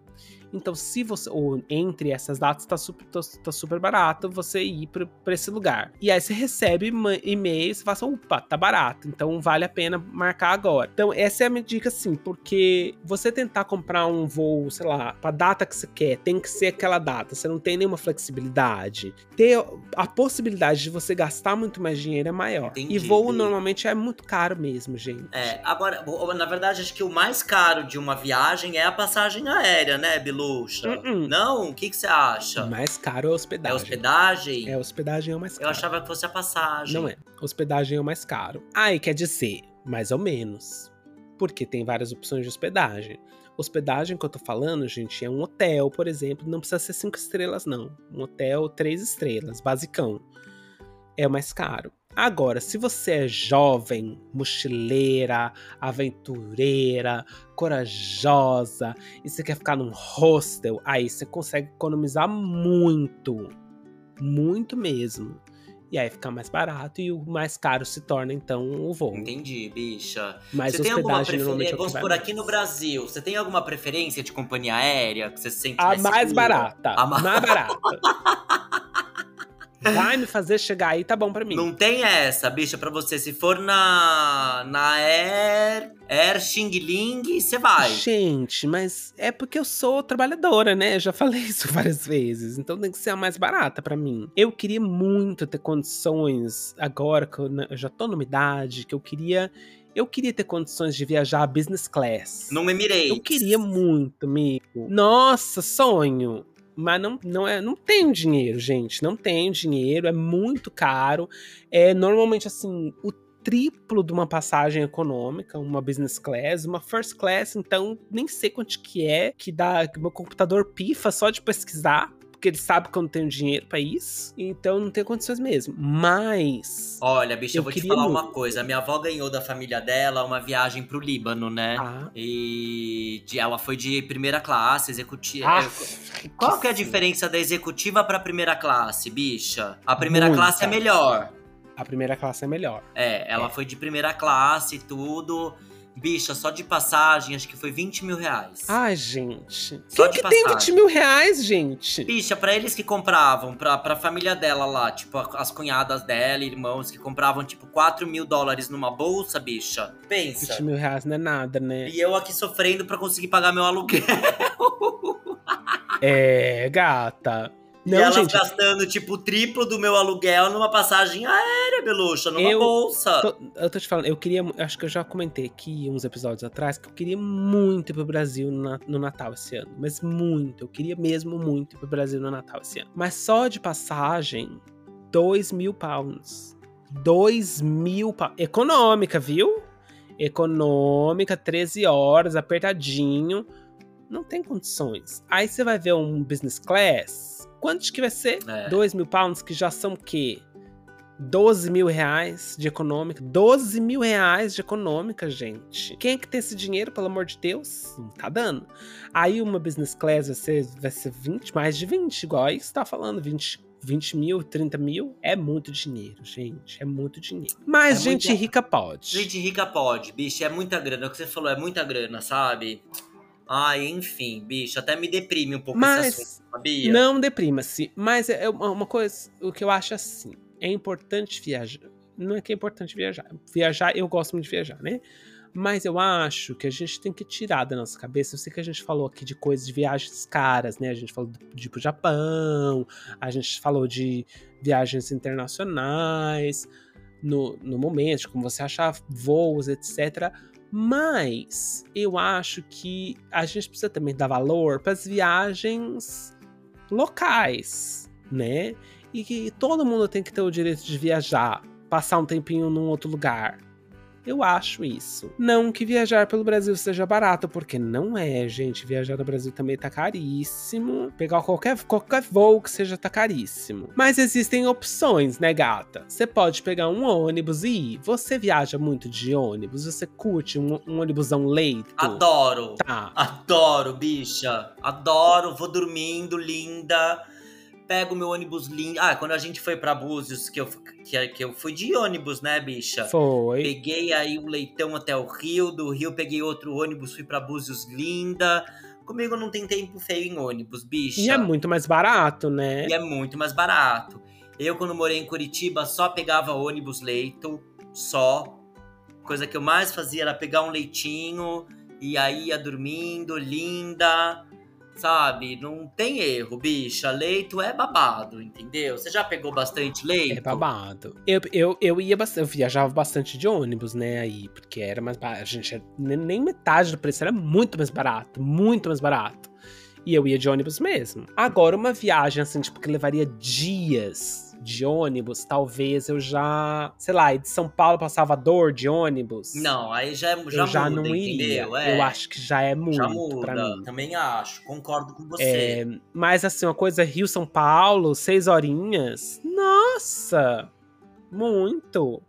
Então, se você, ou entre essas datas, tá super, tá, tá super barato você ir pra, pra esse lugar. E aí você recebe ma- e-mail, você fala assim, opa, tá barato, então vale a pena marcar agora. Então, essa é a minha dica, assim, porque você tentar comprar um voo, sei lá, pra data que você quer, tem que ser aquela data, você não tem nenhuma flexibilidade. Ter a possibilidade de você gastar muito mais dinheiro é maior. Entendi, e voo entendi. normalmente é muito caro mesmo, gente. É, agora, na verdade, acho que o mais caro de uma viagem é a passagem aérea, né, Bilucha? Uh-uh. Não? O que que você acha? O mais caro é a É hospedagem. hospedagem? É, hospedagem é o mais Eu caro. achava que fosse a passagem. Não é. Hospedagem é o mais caro. Aí quer dizer, mais ou menos. Porque tem várias opções de hospedagem. Hospedagem que eu tô falando, gente, é um hotel, por exemplo. Não precisa ser cinco estrelas, não. Um hotel três estrelas, basicão. É o mais caro. Agora, se você é jovem, mochileira, aventureira, corajosa e você quer ficar num hostel, aí você consegue economizar muito. Muito mesmo. E aí fica mais barato e o mais caro se torna então o voo. Entendi, bicha. Mas você tem alguma preferência? é Vamos por mais. aqui no Brasil. Você tem alguma preferência de companhia aérea que você se sente A mais segura? barata. A ma- Mais barata. Vai me fazer chegar aí, tá bom pra mim. Não tem essa, bicha, pra você. Se for na. na Air. Air Xing Ling, você vai. Gente, mas é porque eu sou trabalhadora, né? Eu já falei isso várias vezes. Então tem que ser a mais barata pra mim. Eu queria muito ter condições, agora que eu já tô numa idade, que eu queria. Eu queria ter condições de viajar business class. No Emirates. Eu queria muito, amigo. Nossa, sonho. Mas não, não, é, não tenho dinheiro, gente. Não tenho dinheiro, é muito caro. É normalmente assim, o triplo de uma passagem econômica, uma business class, uma first class, então nem sei quanto que é, que dá que meu computador pifa só de pesquisar, porque ele sabe que eu não tenho dinheiro pra isso. Então não tenho condições mesmo. Mas Olha, bicha, eu, Eu vou te falar muito. uma coisa. A minha avó ganhou da família dela uma viagem pro Líbano, né? ah, E de- ela foi de primeira classe, executiva. ah, Qual que é a diferença da executiva pra primeira classe, bicha? A primeira Muita. classe é melhor. A primeira classe é melhor. É, ela É. foi de primeira classe e tudo. Bicha, só de passagem, acho que foi 20 mil reais. Ai, gente. Só Quem de que tem passagem. 20 mil reais, gente? Bicha, pra eles que compravam, pra, pra família dela lá, tipo, as cunhadas dela, irmãos, que compravam, tipo, 4 mil dólares numa bolsa, bicha. Pensa. 20 mil reais não é nada, né? E eu aqui sofrendo pra conseguir pagar meu aluguel. É, gata. E Não, elas gente, gastando, tipo, o triplo do meu aluguel numa passagem aérea, Beluxa, numa Eu bolsa. tô- eu tô te falando, eu queria. Acho que eu já comentei aqui uns episódios atrás que eu queria muito ir pro Brasil no, no Natal esse ano. Mas muito. Eu queria mesmo muito ir pro Brasil no Natal esse ano. Mas só de passagem, 2 mil pounds. 2 mil pounds. Econômica, viu? Econômica, 13 horas, apertadinho. Não tem condições. Aí você vai ver um business class. Quanto que vai ser? É. 2 mil pounds, que já são o quê? 12 mil reais de econômica. 12 mil reais de econômica, gente. Quem é que tem esse dinheiro, pelo amor de Deus? Não tá dando. Aí uma business class vai ser, vai ser 20, mais de 20, igual aí você tá falando, 20, 20 mil, 30 mil. É muito dinheiro, gente. É muito dinheiro. Mas É gente muita- rica pode. Gente rica pode, bicho, é muita grana. É o que você falou, é muita grana, sabe? Ai, enfim, bicho, até me deprime um pouco esse Mas assunto, sabia? Não deprima-se. Mas é uma coisa, o que eu acho assim, é importante viajar. Não é que é importante viajar. Viajar, eu gosto muito de viajar, né? Mas eu acho que a gente tem que tirar da nossa cabeça. Eu sei que a gente falou aqui de coisas de viagens caras, né? A gente falou de ir pro Japão, a gente falou de viagens internacionais no, no momento, como você achar voos, etc. Mas eu acho que a gente precisa também dar valor para as viagens locais, né? E que todo mundo tem que ter o direito de viajar, passar um tempinho num outro lugar. Eu acho isso. Não que viajar pelo Brasil seja barato, porque não é, gente. Viajar no Brasil também tá caríssimo. Pegar qualquer, qualquer voo que seja tá caríssimo. Mas existem opções, né, gata? Você pode pegar um ônibus e ir. Você viaja muito de ônibus? Você curte um, um ônibusão leito? Adoro. Tá. Adoro, bicha. Adoro, vou dormindo, linda. Pego meu ônibus lindo. Ah, quando a gente foi pra Búzios, que eu, que, que eu fui de ônibus, né, bicha? Foi. Peguei aí um leitão até o Rio, do Rio peguei outro ônibus, fui pra Búzios linda. Comigo não tem tempo feio em ônibus, bicha. E é muito mais barato, né? E é muito mais barato. Eu, quando morei em Curitiba, só pegava ônibus leito, só. Coisa que eu mais fazia era pegar um leitinho e aí ia dormindo, linda. Sabe? Não tem erro, bicha. Leito é babado, entendeu? Você já pegou bastante leito? É babado. Eu, eu, eu ia eu viajava bastante de ônibus, né, aí, porque era mais barato. A gente, nem nem metade do preço era muito mais barato, muito mais barato. E eu ia de ônibus mesmo. Agora, uma viagem, assim, tipo, que levaria dias de ônibus, talvez eu já, sei lá, de São Paulo pra Salvador de ônibus. Não, aí já, é- já eu já muda, não iria. É, Eu acho que já é muito já pra mim. Também acho, concordo com você. É, mas assim, uma coisa Rio-São Paulo, seis horinhas. Nossa! Muito!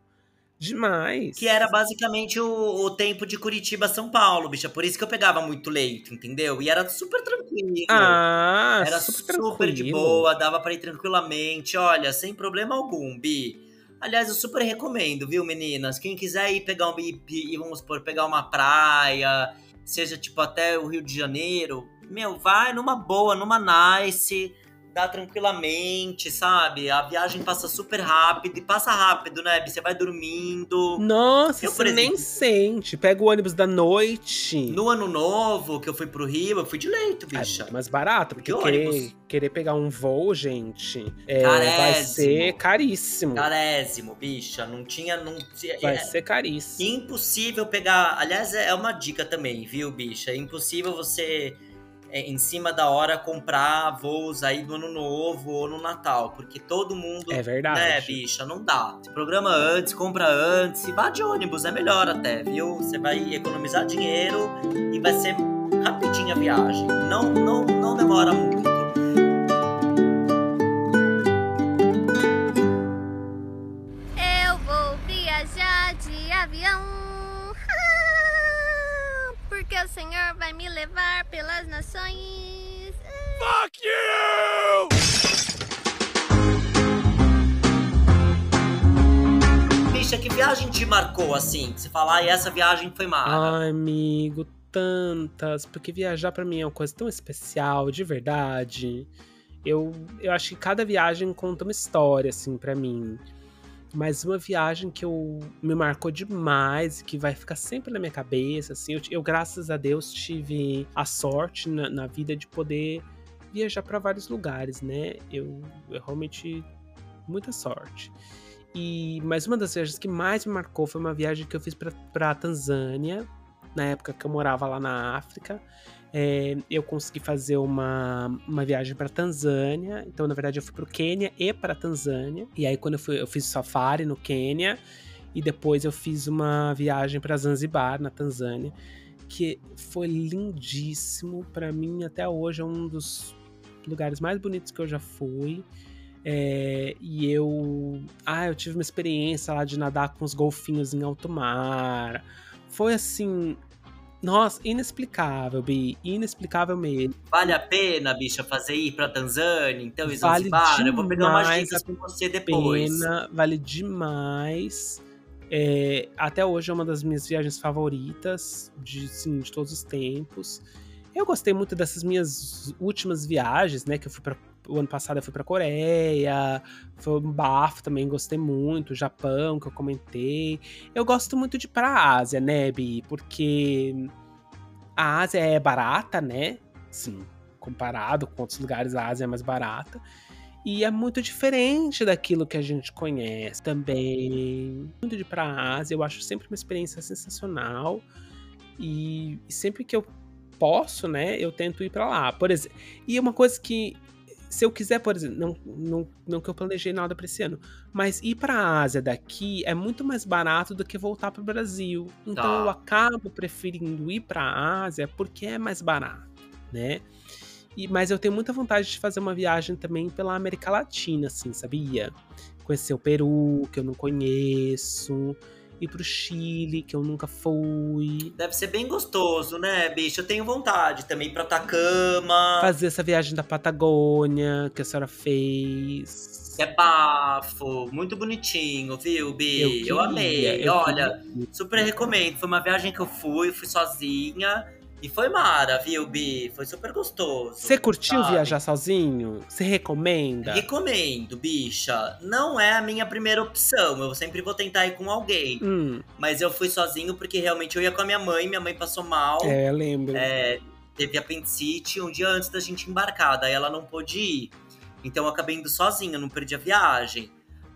Demais! Que era basicamente o, o tempo de Curitiba São Paulo, bicha. Por isso que eu pegava muito leito, entendeu? E era super tranquilo. Ah, era super, super, de tranquilo. boa, dava pra ir tranquilamente. Olha, sem problema algum, Bi. Aliás, eu super recomendo, viu, meninas? Quem quiser ir pegar um ir, vamos supor, pegar uma praia, seja tipo até o Rio de Janeiro, meu, vai numa boa, numa nice, dá tranquilamente, sabe? A viagem passa super rápido e passa rápido, né? Você vai dormindo. Nossa, Eu, você exemplo- nem sente. Pega o ônibus da noite. No ano novo, que eu fui pro Rio, eu fui de leito, É bicha. muito mais barato, porque Que querer, querer pegar um voo, gente, é, vai ser caríssimo. Carésimo, bicha. Não tinha. Não, tinha- Vai é- ser caríssimo. Impossível pegar. Aliás, é uma dica também, viu, bicha? É impossível você, é, em cima da hora, comprar voos aí do ano novo ou no Natal. Porque todo mundo. É verdade. Né, bicha? Não dá. Se programa antes, compra antes e vá de ônibus, é melhor até, viu? Você vai economizar dinheiro e vai ser rapidinho a viagem. Não, não, não demora muito. Viagem te marcou assim? Que você fala, ai, essa viagem foi mara. Ai, amigo, tantas. Porque viajar pra mim é uma coisa tão especial, de verdade. Eu, eu acho que cada viagem conta uma história, assim, pra mim. Mas uma viagem que eu, me marcou demais e que vai ficar sempre na minha cabeça, assim. Eu, eu, graças a Deus, tive a sorte na, na vida de poder viajar pra vários lugares, né? Eu, eu realmente. Muita sorte. E, mas uma das viagens que mais me marcou foi uma viagem que eu fiz pra Tanzânia, na época que eu morava lá na África. É, eu consegui fazer uma, uma viagem para Tanzânia. Então, na verdade, eu fui pro Quênia e para Tanzânia. E aí, quando eu fui, eu fiz safari no Quênia. E depois eu fiz uma viagem para Zanzibar, na Tanzânia, que foi lindíssimo. Para mim, até hoje, é um dos lugares mais bonitos que eu já fui. É, e eu. Ah, eu tive uma experiência lá de nadar com os golfinhos em alto mar. Foi assim. Nossa, inexplicável, Bi. Inexplicável mesmo. Vale a pena, bicha, fazer ir pra Tanzânia, então, e Vale eu vou pegar umas dicas com você depois. Pena, vale demais. É, até hoje é uma das minhas viagens favoritas de, sim, de todos os tempos. Eu gostei muito dessas minhas últimas viagens, né? Que eu fui para o ano passado eu fui pra Coreia, foi um bafo também, gostei muito, Japão, que eu comentei. Eu gosto muito de ir pra Ásia, né, Bi? Porque a Ásia é barata, né? Sim, comparado com outros lugares, a Ásia é mais barata. E é muito diferente daquilo que a gente conhece também. Muito de ir pra Ásia, eu acho sempre uma experiência sensacional. E sempre que eu posso, né, eu tento ir para lá. Por exemplo, e uma coisa que se eu quiser, por exemplo, não, não, não que eu planejei nada para esse ano, mas ir para a Ásia daqui é muito mais barato do que voltar para o Brasil. Então Tá. eu acabo preferindo ir para a Ásia porque é mais barato, né? E, mas eu tenho muita vontade de fazer uma viagem também pela América Latina, assim, sabia? Conhecer o Peru, que eu não conheço, ir pro Chile, que eu nunca fui. Deve ser bem gostoso, né, bicho? Eu tenho vontade também pra Atacama. Fazer essa viagem da Patagônia que a senhora fez. É bafo, muito bonitinho, viu, Bi? Eu, queria, amei. eu Olha, queria. super recomendo. Foi uma viagem que eu fui, fui sozinha. E foi mara, viu, Bi? Foi super gostoso. Você curtiu sabe? viajar sozinho? Você recomenda? Recomendo, bicha. Não é a minha primeira opção. Eu sempre vou tentar ir com alguém. Hum, Mas eu fui sozinho porque realmente eu ia com a minha mãe. Minha mãe passou mal. é, lembro. É, teve apendicite um dia antes da gente embarcar, daí ela não pôde ir. Então eu acabei indo sozinha, não perdi a viagem.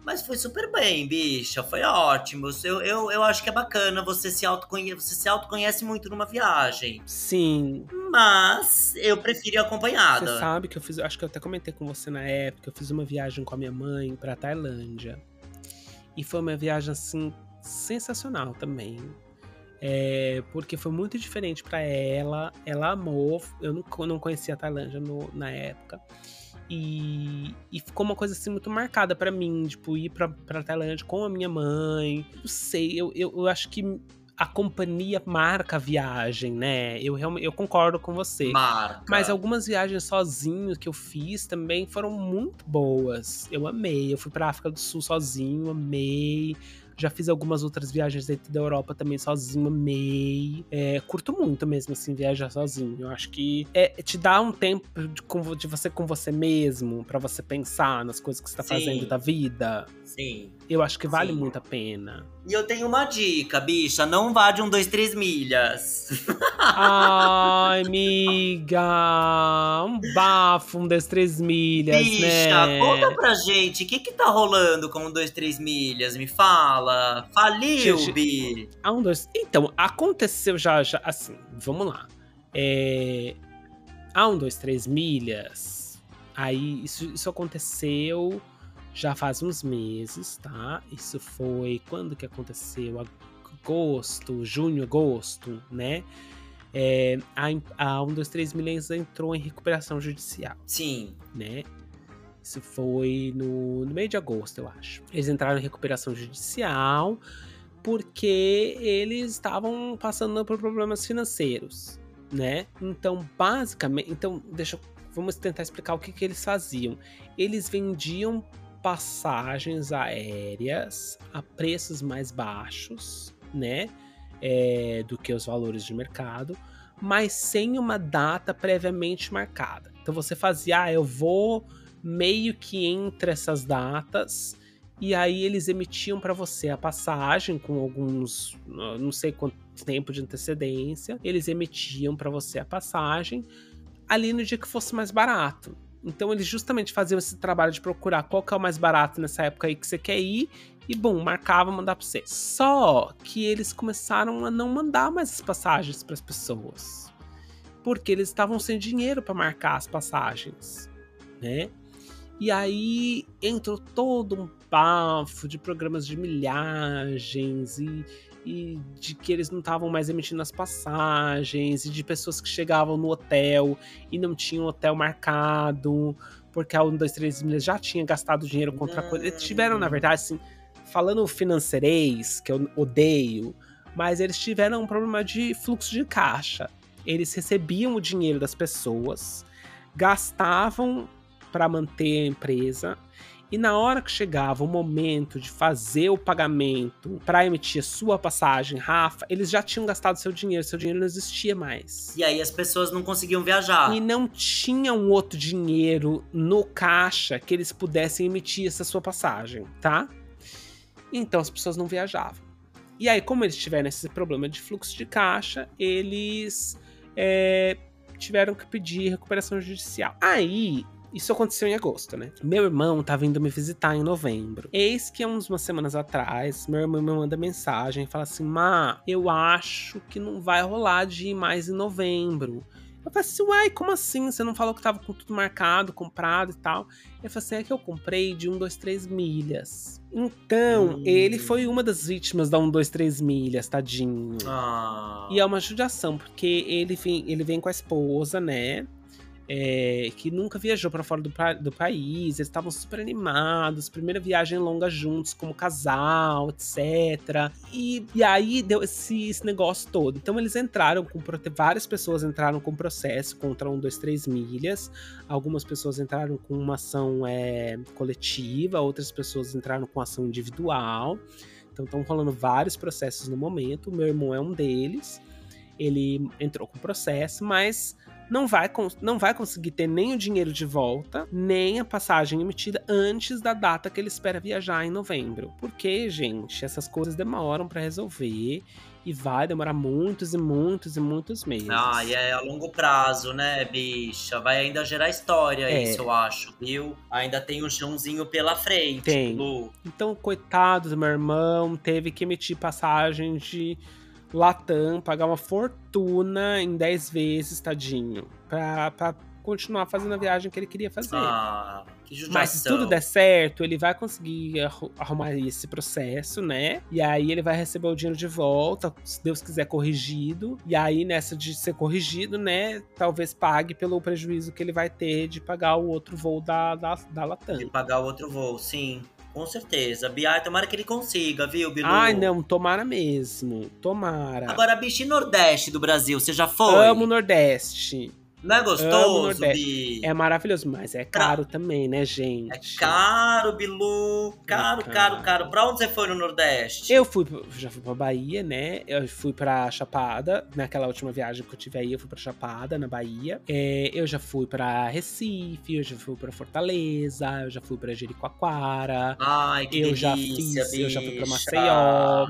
Mas foi super bem, bicha, foi ótimo. Eu, eu, eu acho que é bacana você se autoconhecer, você se autoconhece muito numa viagem. Sim. Mas eu prefiro ir acompanhada. Você sabe que eu fiz. Acho que eu até comentei com você na época. Eu fiz uma viagem com a minha mãe pra Tailândia. E foi uma viagem, assim, sensacional também. É, porque foi muito diferente pra ela. Ela amou. Eu não, não conhecia a Tailândia no- na época. E, e ficou uma coisa assim muito marcada pra mim, tipo, ir pra, pra Tailândia com a minha mãe. Não sei, eu, eu, eu acho que a companhia marca a viagem, né? Eu, realmente- eu concordo com você. Marca. Mas algumas viagens sozinho que eu fiz também foram muito boas. Eu amei. Eu fui pra África do Sul sozinho, amei. Já fiz algumas outras viagens dentro da Europa também sozinho, amei. É, curto muito mesmo, assim, viajar sozinho. Eu acho que é, te dá um tempo de, de você com você mesmo, pra você pensar nas coisas que você tá Sim. fazendo da vida. Sim. Eu acho que vale Sim. muito a pena. E eu tenho uma dica, bicha. Não vá de um, dois, três milhas. Ai, amiga, um bafo, um das três milhas, Bicha, né? conta pra gente, o que que tá rolando com um, dois, três milhas? Me fala. Faliu, Gente, Bi. Ah, um, dois. Então, aconteceu já, já assim, vamos lá. É, há um, dois, três milhas. Aí, isso, isso aconteceu já faz uns meses, tá? Isso foi. Quando que aconteceu? Agosto, junho, agosto, né? É, a, a 1, 2, 3 milhas entrou em recuperação judicial Sim. né? Isso foi no, no meio de agosto, eu acho. Eles entraram em recuperação judicial porque eles estavam passando por problemas financeiros, né? Então, basicamente, então deixa eu, vamos tentar explicar o que, que eles faziam. Eles vendiam passagens aéreas a preços mais baixos, né? É, do que os valores de mercado, mas sem uma data previamente marcada. Então você fazia, ah, eu vou meio que entre essas datas, e aí eles emitiam para você a passagem com alguns, não sei quanto tempo de antecedência, eles emitiam para você a passagem ali no dia que fosse mais barato. Então eles justamente faziam esse trabalho de procurar qual que é o mais barato nessa época aí que você quer ir e bom, marcava mandar para você. Só que eles começaram a não mandar mais as passagens para as pessoas. Porque eles estavam sem dinheiro para marcar as passagens, né? E aí entrou todo um bafo de programas de milhagens e, e de que eles não estavam mais emitindo as passagens, e de pessoas que chegavam no hotel e não tinham hotel marcado, porque a 1, 2, 3 milhas já tinha gastado dinheiro com outra coisa. Eles tiveram, na verdade, assim, falando financeirês, que eu odeio, mas eles tiveram um problema de fluxo de caixa. Eles recebiam o dinheiro das pessoas, gastavam para manter a empresa. E na hora que chegava o momento de fazer o pagamento para emitir a sua passagem, Rafa, eles já tinham gastado seu dinheiro, seu dinheiro não existia mais. E aí as pessoas não conseguiam viajar. E não tinha um outro dinheiro no caixa que eles pudessem emitir essa sua passagem, tá? Então as pessoas não viajavam. E aí, como eles tiveram esse problema de fluxo de caixa, eles é, tiveram que pedir recuperação judicial. Aí, isso aconteceu em agosto, né? Meu irmão tá vindo me visitar em novembro. Eis que uns umas semanas atrás, meu irmão me manda mensagem e fala assim: Má, eu acho que não vai rolar de ir mais em novembro. Eu falei assim, uai, como assim? Você não falou que tava com tudo marcado, comprado e tal? Ele falou assim, é que eu comprei de 1, 2, 3 milhas. Então, Hum. ele foi uma das vítimas da 1, 2, 3 milhas, tadinho. Ah. E é uma judiação, porque ele vem, ele vem com a esposa, né? É, que nunca viajou para fora do, do país, eles estavam super animados, primeira viagem longa juntos, como casal, etc. E, e aí deu esse, esse negócio todo. Então eles entraram com várias pessoas entraram com processo contra um, dois, três milhas. Algumas pessoas entraram com uma ação é, coletiva, outras pessoas entraram com ação individual. Então estão rolando vários processos no momento. O meu irmão é um deles. Ele entrou com processo, mas não vai, não vai conseguir ter nem o dinheiro de volta, nem a passagem emitida antes da data que ele espera viajar em novembro. Porque, gente, essas coisas demoram pra resolver e vai demorar muitos e muitos e muitos meses. Ah, e é a longo prazo, né, bicha? Vai ainda gerar história É. isso, eu acho, viu? Ainda tem um chãozinho pela frente, Tem. Lu. Então, coitado do meu irmão, teve que emitir passagem de Latam, pagar uma fortuna em 10 vezes, tadinho, pra, pra continuar fazendo a viagem que ele queria fazer. Ah, que judiação. Mas se tudo der certo, ele vai conseguir arru- arrumar esse processo, né? E aí ele vai receber o dinheiro de volta, se Deus quiser corrigido. E aí, nessa de ser corrigido, né? Talvez pague pelo prejuízo que ele vai ter de pagar o outro voo da, da, da Latam. De pagar o outro voo, sim. Com certeza. Bia, tomara que ele consiga, viu, Bilu? Ai, não, tomara mesmo. Tomara. Agora, bicho, e Nordeste do Brasil, você já foi? Amo Nordeste. Não é gostoso. Bi? É maravilhoso, mas é caro também, né, gente? É caro, Bilu. Caro, É caro, caro. caro. Pra onde você foi no Nordeste? Eu fui, já fui pra Bahia, né? Eu fui pra Chapada, naquela última viagem que eu tive aí, eu fui pra Chapada, na Bahia. É, eu já fui pra Recife, eu já fui pra Fortaleza, eu já fui pra Jericoacoara, Ai, que eu já delícia, fiz, eu já fui pra bicha. Maceió,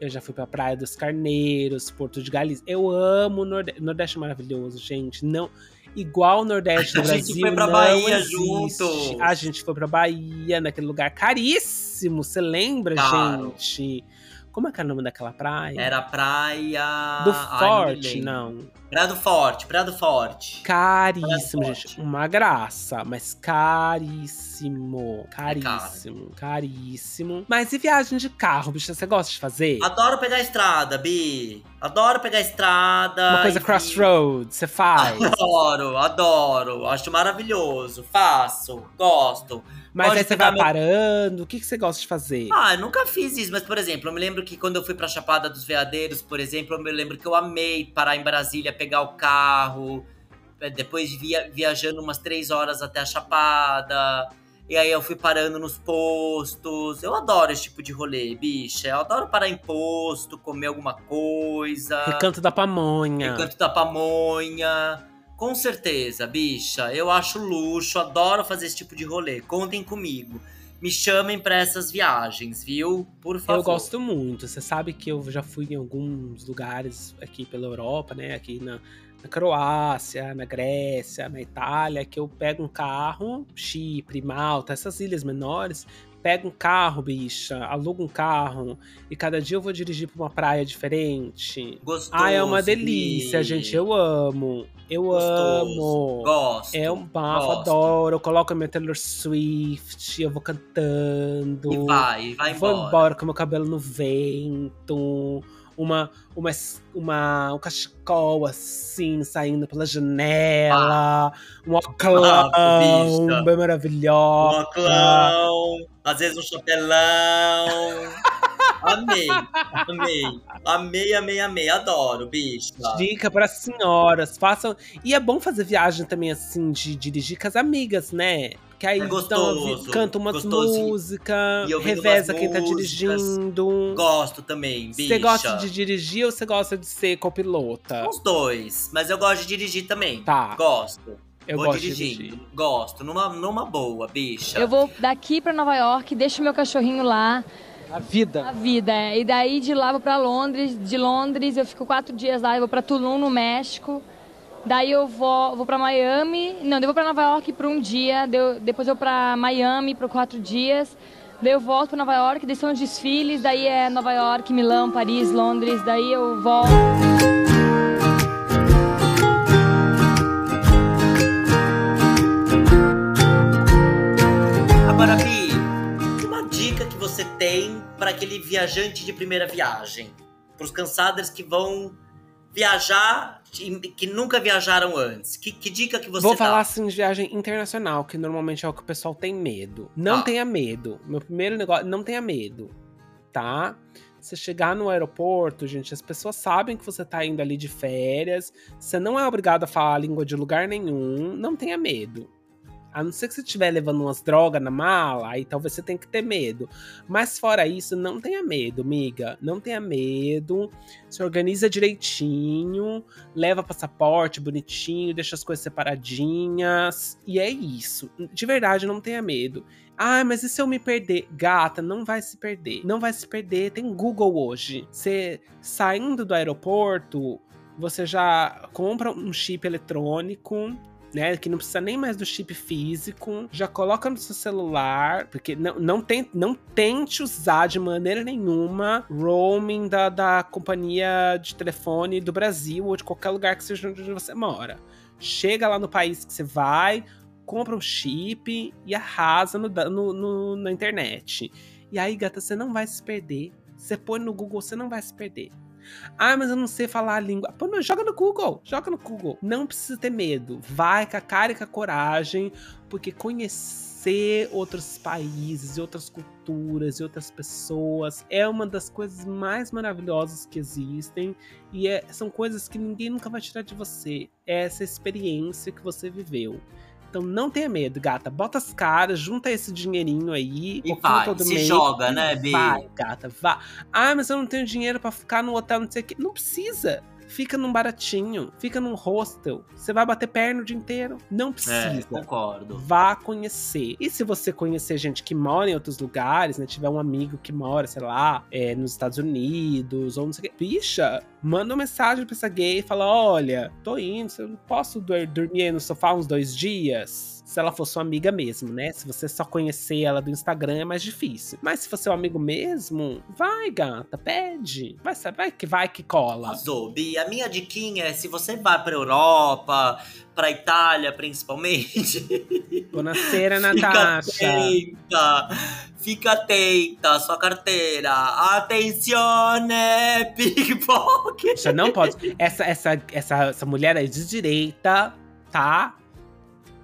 eu já fui pra Praia dos Carneiros, Porto de Galinhas. Eu amo o Nordeste. Nordeste é maravilhoso, gente. Não. Igual o Nordeste do A gente Brasil. foi pra não Bahia existe. juntos. A gente foi pra Bahia, naquele lugar caríssimo. Você lembra, Caro. gente? Como é que era o nome daquela praia? Era praia. do Ai, Forte, lembro. não. Praia do Forte, Praia do Forte. Caríssimo, Praia do gente. Forte. Uma graça, mas caríssimo. Caríssimo, caríssimo. Mas e viagem de carro, bicha? Você gosta de fazer? Adoro pegar a estrada, Bi. Adoro pegar a estrada. Uma coisa enfim. crossroad, você faz? Adoro, adoro. Acho maravilhoso. Faço, gosto. Mas Gosto aí você vai meu- parando? O que, que você gosta de fazer? Ah, eu nunca fiz isso, mas por exemplo, eu me lembro que quando eu fui pra Chapada dos Veadeiros, por exemplo, eu me lembro que eu amei parar em Brasília, pegar o carro, eh, depois via, viajando umas três horas até a Chapada. E aí eu fui parando nos postos. Eu adoro esse tipo de rolê, bicha. Eu adoro parar em posto, comer alguma coisa. Recanto da Pamonha. Recanto da Pamonha. Com certeza, bicha. Eu acho luxo, adoro fazer esse tipo de rolê. Contem comigo. Me chamem pra essas viagens, viu? Por favor. Eu gosto muito. Você sabe que eu já fui em alguns lugares aqui pela Europa, né? Aqui na, na Croácia, na Grécia, na Itália, que eu pego um carro, Chipre, Malta, essas ilhas menores, pego um carro, bicha, alugo um carro, e cada dia eu vou dirigir pra uma praia diferente. Gostoso. Ah, é uma delícia, gente. Eu amo. Eu Gostoso. amo. Gosto. É um bafo, gosto. adoro. Eu coloco a minha Taylor Swift, eu vou cantando. E vai, vai Vou embora. embora com meu cabelo no vento. Uma, uma, uma, um cachecol assim, saindo pela janela. um oclão bicha. bem Um maravilhosa. clown, às vezes um chapelão. Amei, amei. Amei, amei, amei. Adoro, bicha. Dica para senhoras, façam. E é bom fazer viagem também assim de dirigir com as amigas, né? Que aí É então, gostoso, canta umas gostoso. músicas, reveza umas quem tá músicas. dirigindo. Gosto também, bicha. Você gosta de dirigir ou você gosta de ser copilota? Os dois, mas eu gosto de dirigir também. Tá. Gosto. Eu Vou gosto de dirigindo. dirigir. Gosto, numa, numa boa, bicha. Eu vou daqui pra Nova York, deixo meu cachorrinho lá. A vida. A vida, é. E daí de lá vou pra Londres. De Londres eu fico quatro dias lá, eu vou pra Tulum, no México. Daí eu vou, vou pra Miami. Não, eu vou pra Nova York por um dia. daí eu- depois eu vou pra Miami por quatro dias. Daí eu volto pra Nova York, daí são os desfiles. Daí é Nova York, Milão, Paris, Londres. Daí eu volto. Agora, Bi, uma dica que você tem para aquele viajante de primeira viagem? Para os cansados que vão viajar, que nunca viajaram antes. Que, que dica que você Vou dá? falar assim de viagem internacional, que normalmente é o que o pessoal tem medo. Não Ah. tenha medo. Meu primeiro negócio, não tenha medo, tá? Você chegar no aeroporto, gente, as pessoas sabem que você tá indo ali de férias. Você não é obrigado a falar a língua de lugar nenhum. Não tenha medo. A não ser que você estiver levando umas drogas na mala, aí talvez você tenha que ter medo. Mas fora isso, não tenha medo, miga. Não tenha medo. Se organiza direitinho leva passaporte bonitinho, deixa as coisas separadinhas. E é isso. De verdade, não tenha medo. Ah, mas e se eu me perder? Gata, não vai se perder. Não vai se perder. Tem Google hoje. Você saindo do aeroporto, você já compra um chip eletrônico. Né, que não precisa nem mais do chip físico, já coloca no seu celular, porque não, não, tem, não tente usar de maneira nenhuma roaming da, da companhia de telefone do Brasil ou de qualquer lugar que seja onde você mora. Chega lá no país que você vai, compra um chip e arrasa no, no- no- na internet. E aí, gata, você não vai se perder. Você põe no Google, você não vai se perder. Ah, mas eu não sei falar a língua. Pô, não, joga no Google, joga no Google. Não precisa ter medo. Vai com a cara e com a coragem, porque conhecer outros países, e outras culturas e outras pessoas é uma das coisas mais maravilhosas que existem e é- são coisas que ninguém nunca vai tirar de você. É essa experiência que você viveu. Então não tenha medo, gata. Bota as caras, junta esse dinheirinho aí. E vai, todo se mês, joga, né, Bi? Vai, gata, vá. Ah, mas eu não tenho dinheiro pra ficar no hotel, não sei o quê. Não precisa. Fica num baratinho, fica num hostel. Você vai bater perna o dia inteiro. Não É, precisa. concordo. Vá conhecer. E se você conhecer gente que mora em outros lugares, né? Tiver um amigo que mora, sei lá, é, nos Estados Unidos, ou não sei o quê. Bicha, manda uma mensagem pra essa gay e fala: olha, tô indo, eu não posso dormir aí no sofá uns dois dias. Se ela for sua amiga mesmo, né? Se você só conhecer ela do Instagram é mais difícil. Mas se é um amigo mesmo, vai, gata, pede. Vai, vai que vai que cola. Arrasou, Bi. A minha diquinha é se você vai pra Europa, pra Itália principalmente. Buonasera, Fica Natasha. atenta, fica atenta, sua carteira. Atenzione, pickpocket. Você não pode. Essa, essa, essa, essa mulher é de direita, tá?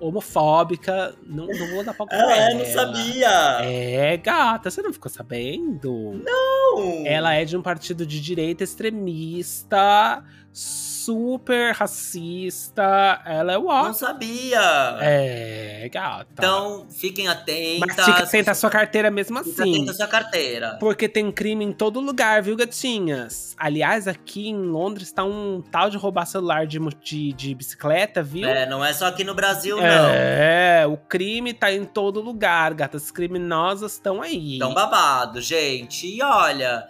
Homofóbica. Não, não vou dar palco pra É, ela. não sabia. É, gata, você não ficou sabendo? Não. Ela é de um partido de direita extremista, super racista. Ela é o Não sabia. É, gata. Então, fiquem atentas. Mas fica atenta à sua carteira mesmo Fica assim. atenta à sua carteira. Porque tem crime em todo lugar, viu, gatinhas? Aliás, aqui em Londres tá um tal de roubar celular de, de, de bicicleta, viu? É, não é só aqui no Brasil, não. É, o crime tá em todo lugar, gatas criminosas estão aí. Tão babado, gente. E olha,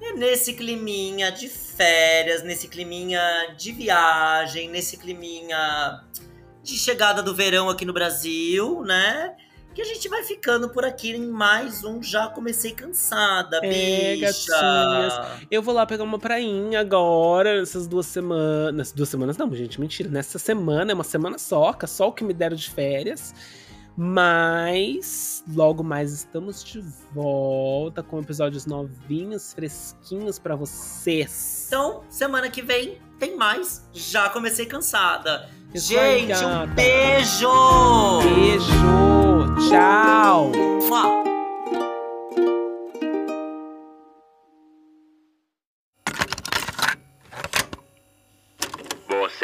é nesse climinha de férias, nesse climinha de viagem, nesse climinha de chegada do verão aqui no Brasil, né? Que a gente vai ficando por aqui em mais um Já Comecei Cansada, É, bicha. gatinhas. Eu vou lá pegar uma prainha agora, nessas duas semanas. Duas semanas não, gente, mentira. Nessa semana, é uma semana só, é só o que me deram de férias. Mas logo mais estamos de volta com episódios novinhos, fresquinhos pra vocês. Então, semana que vem tem mais Já Comecei Cansada. Isso aí, gente, um gata. beijo! Beijo! Tchau! Mua.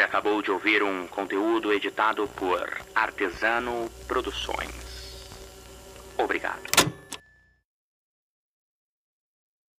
Acabou de ouvir um conteúdo editado por Artesano Produções. Obrigado.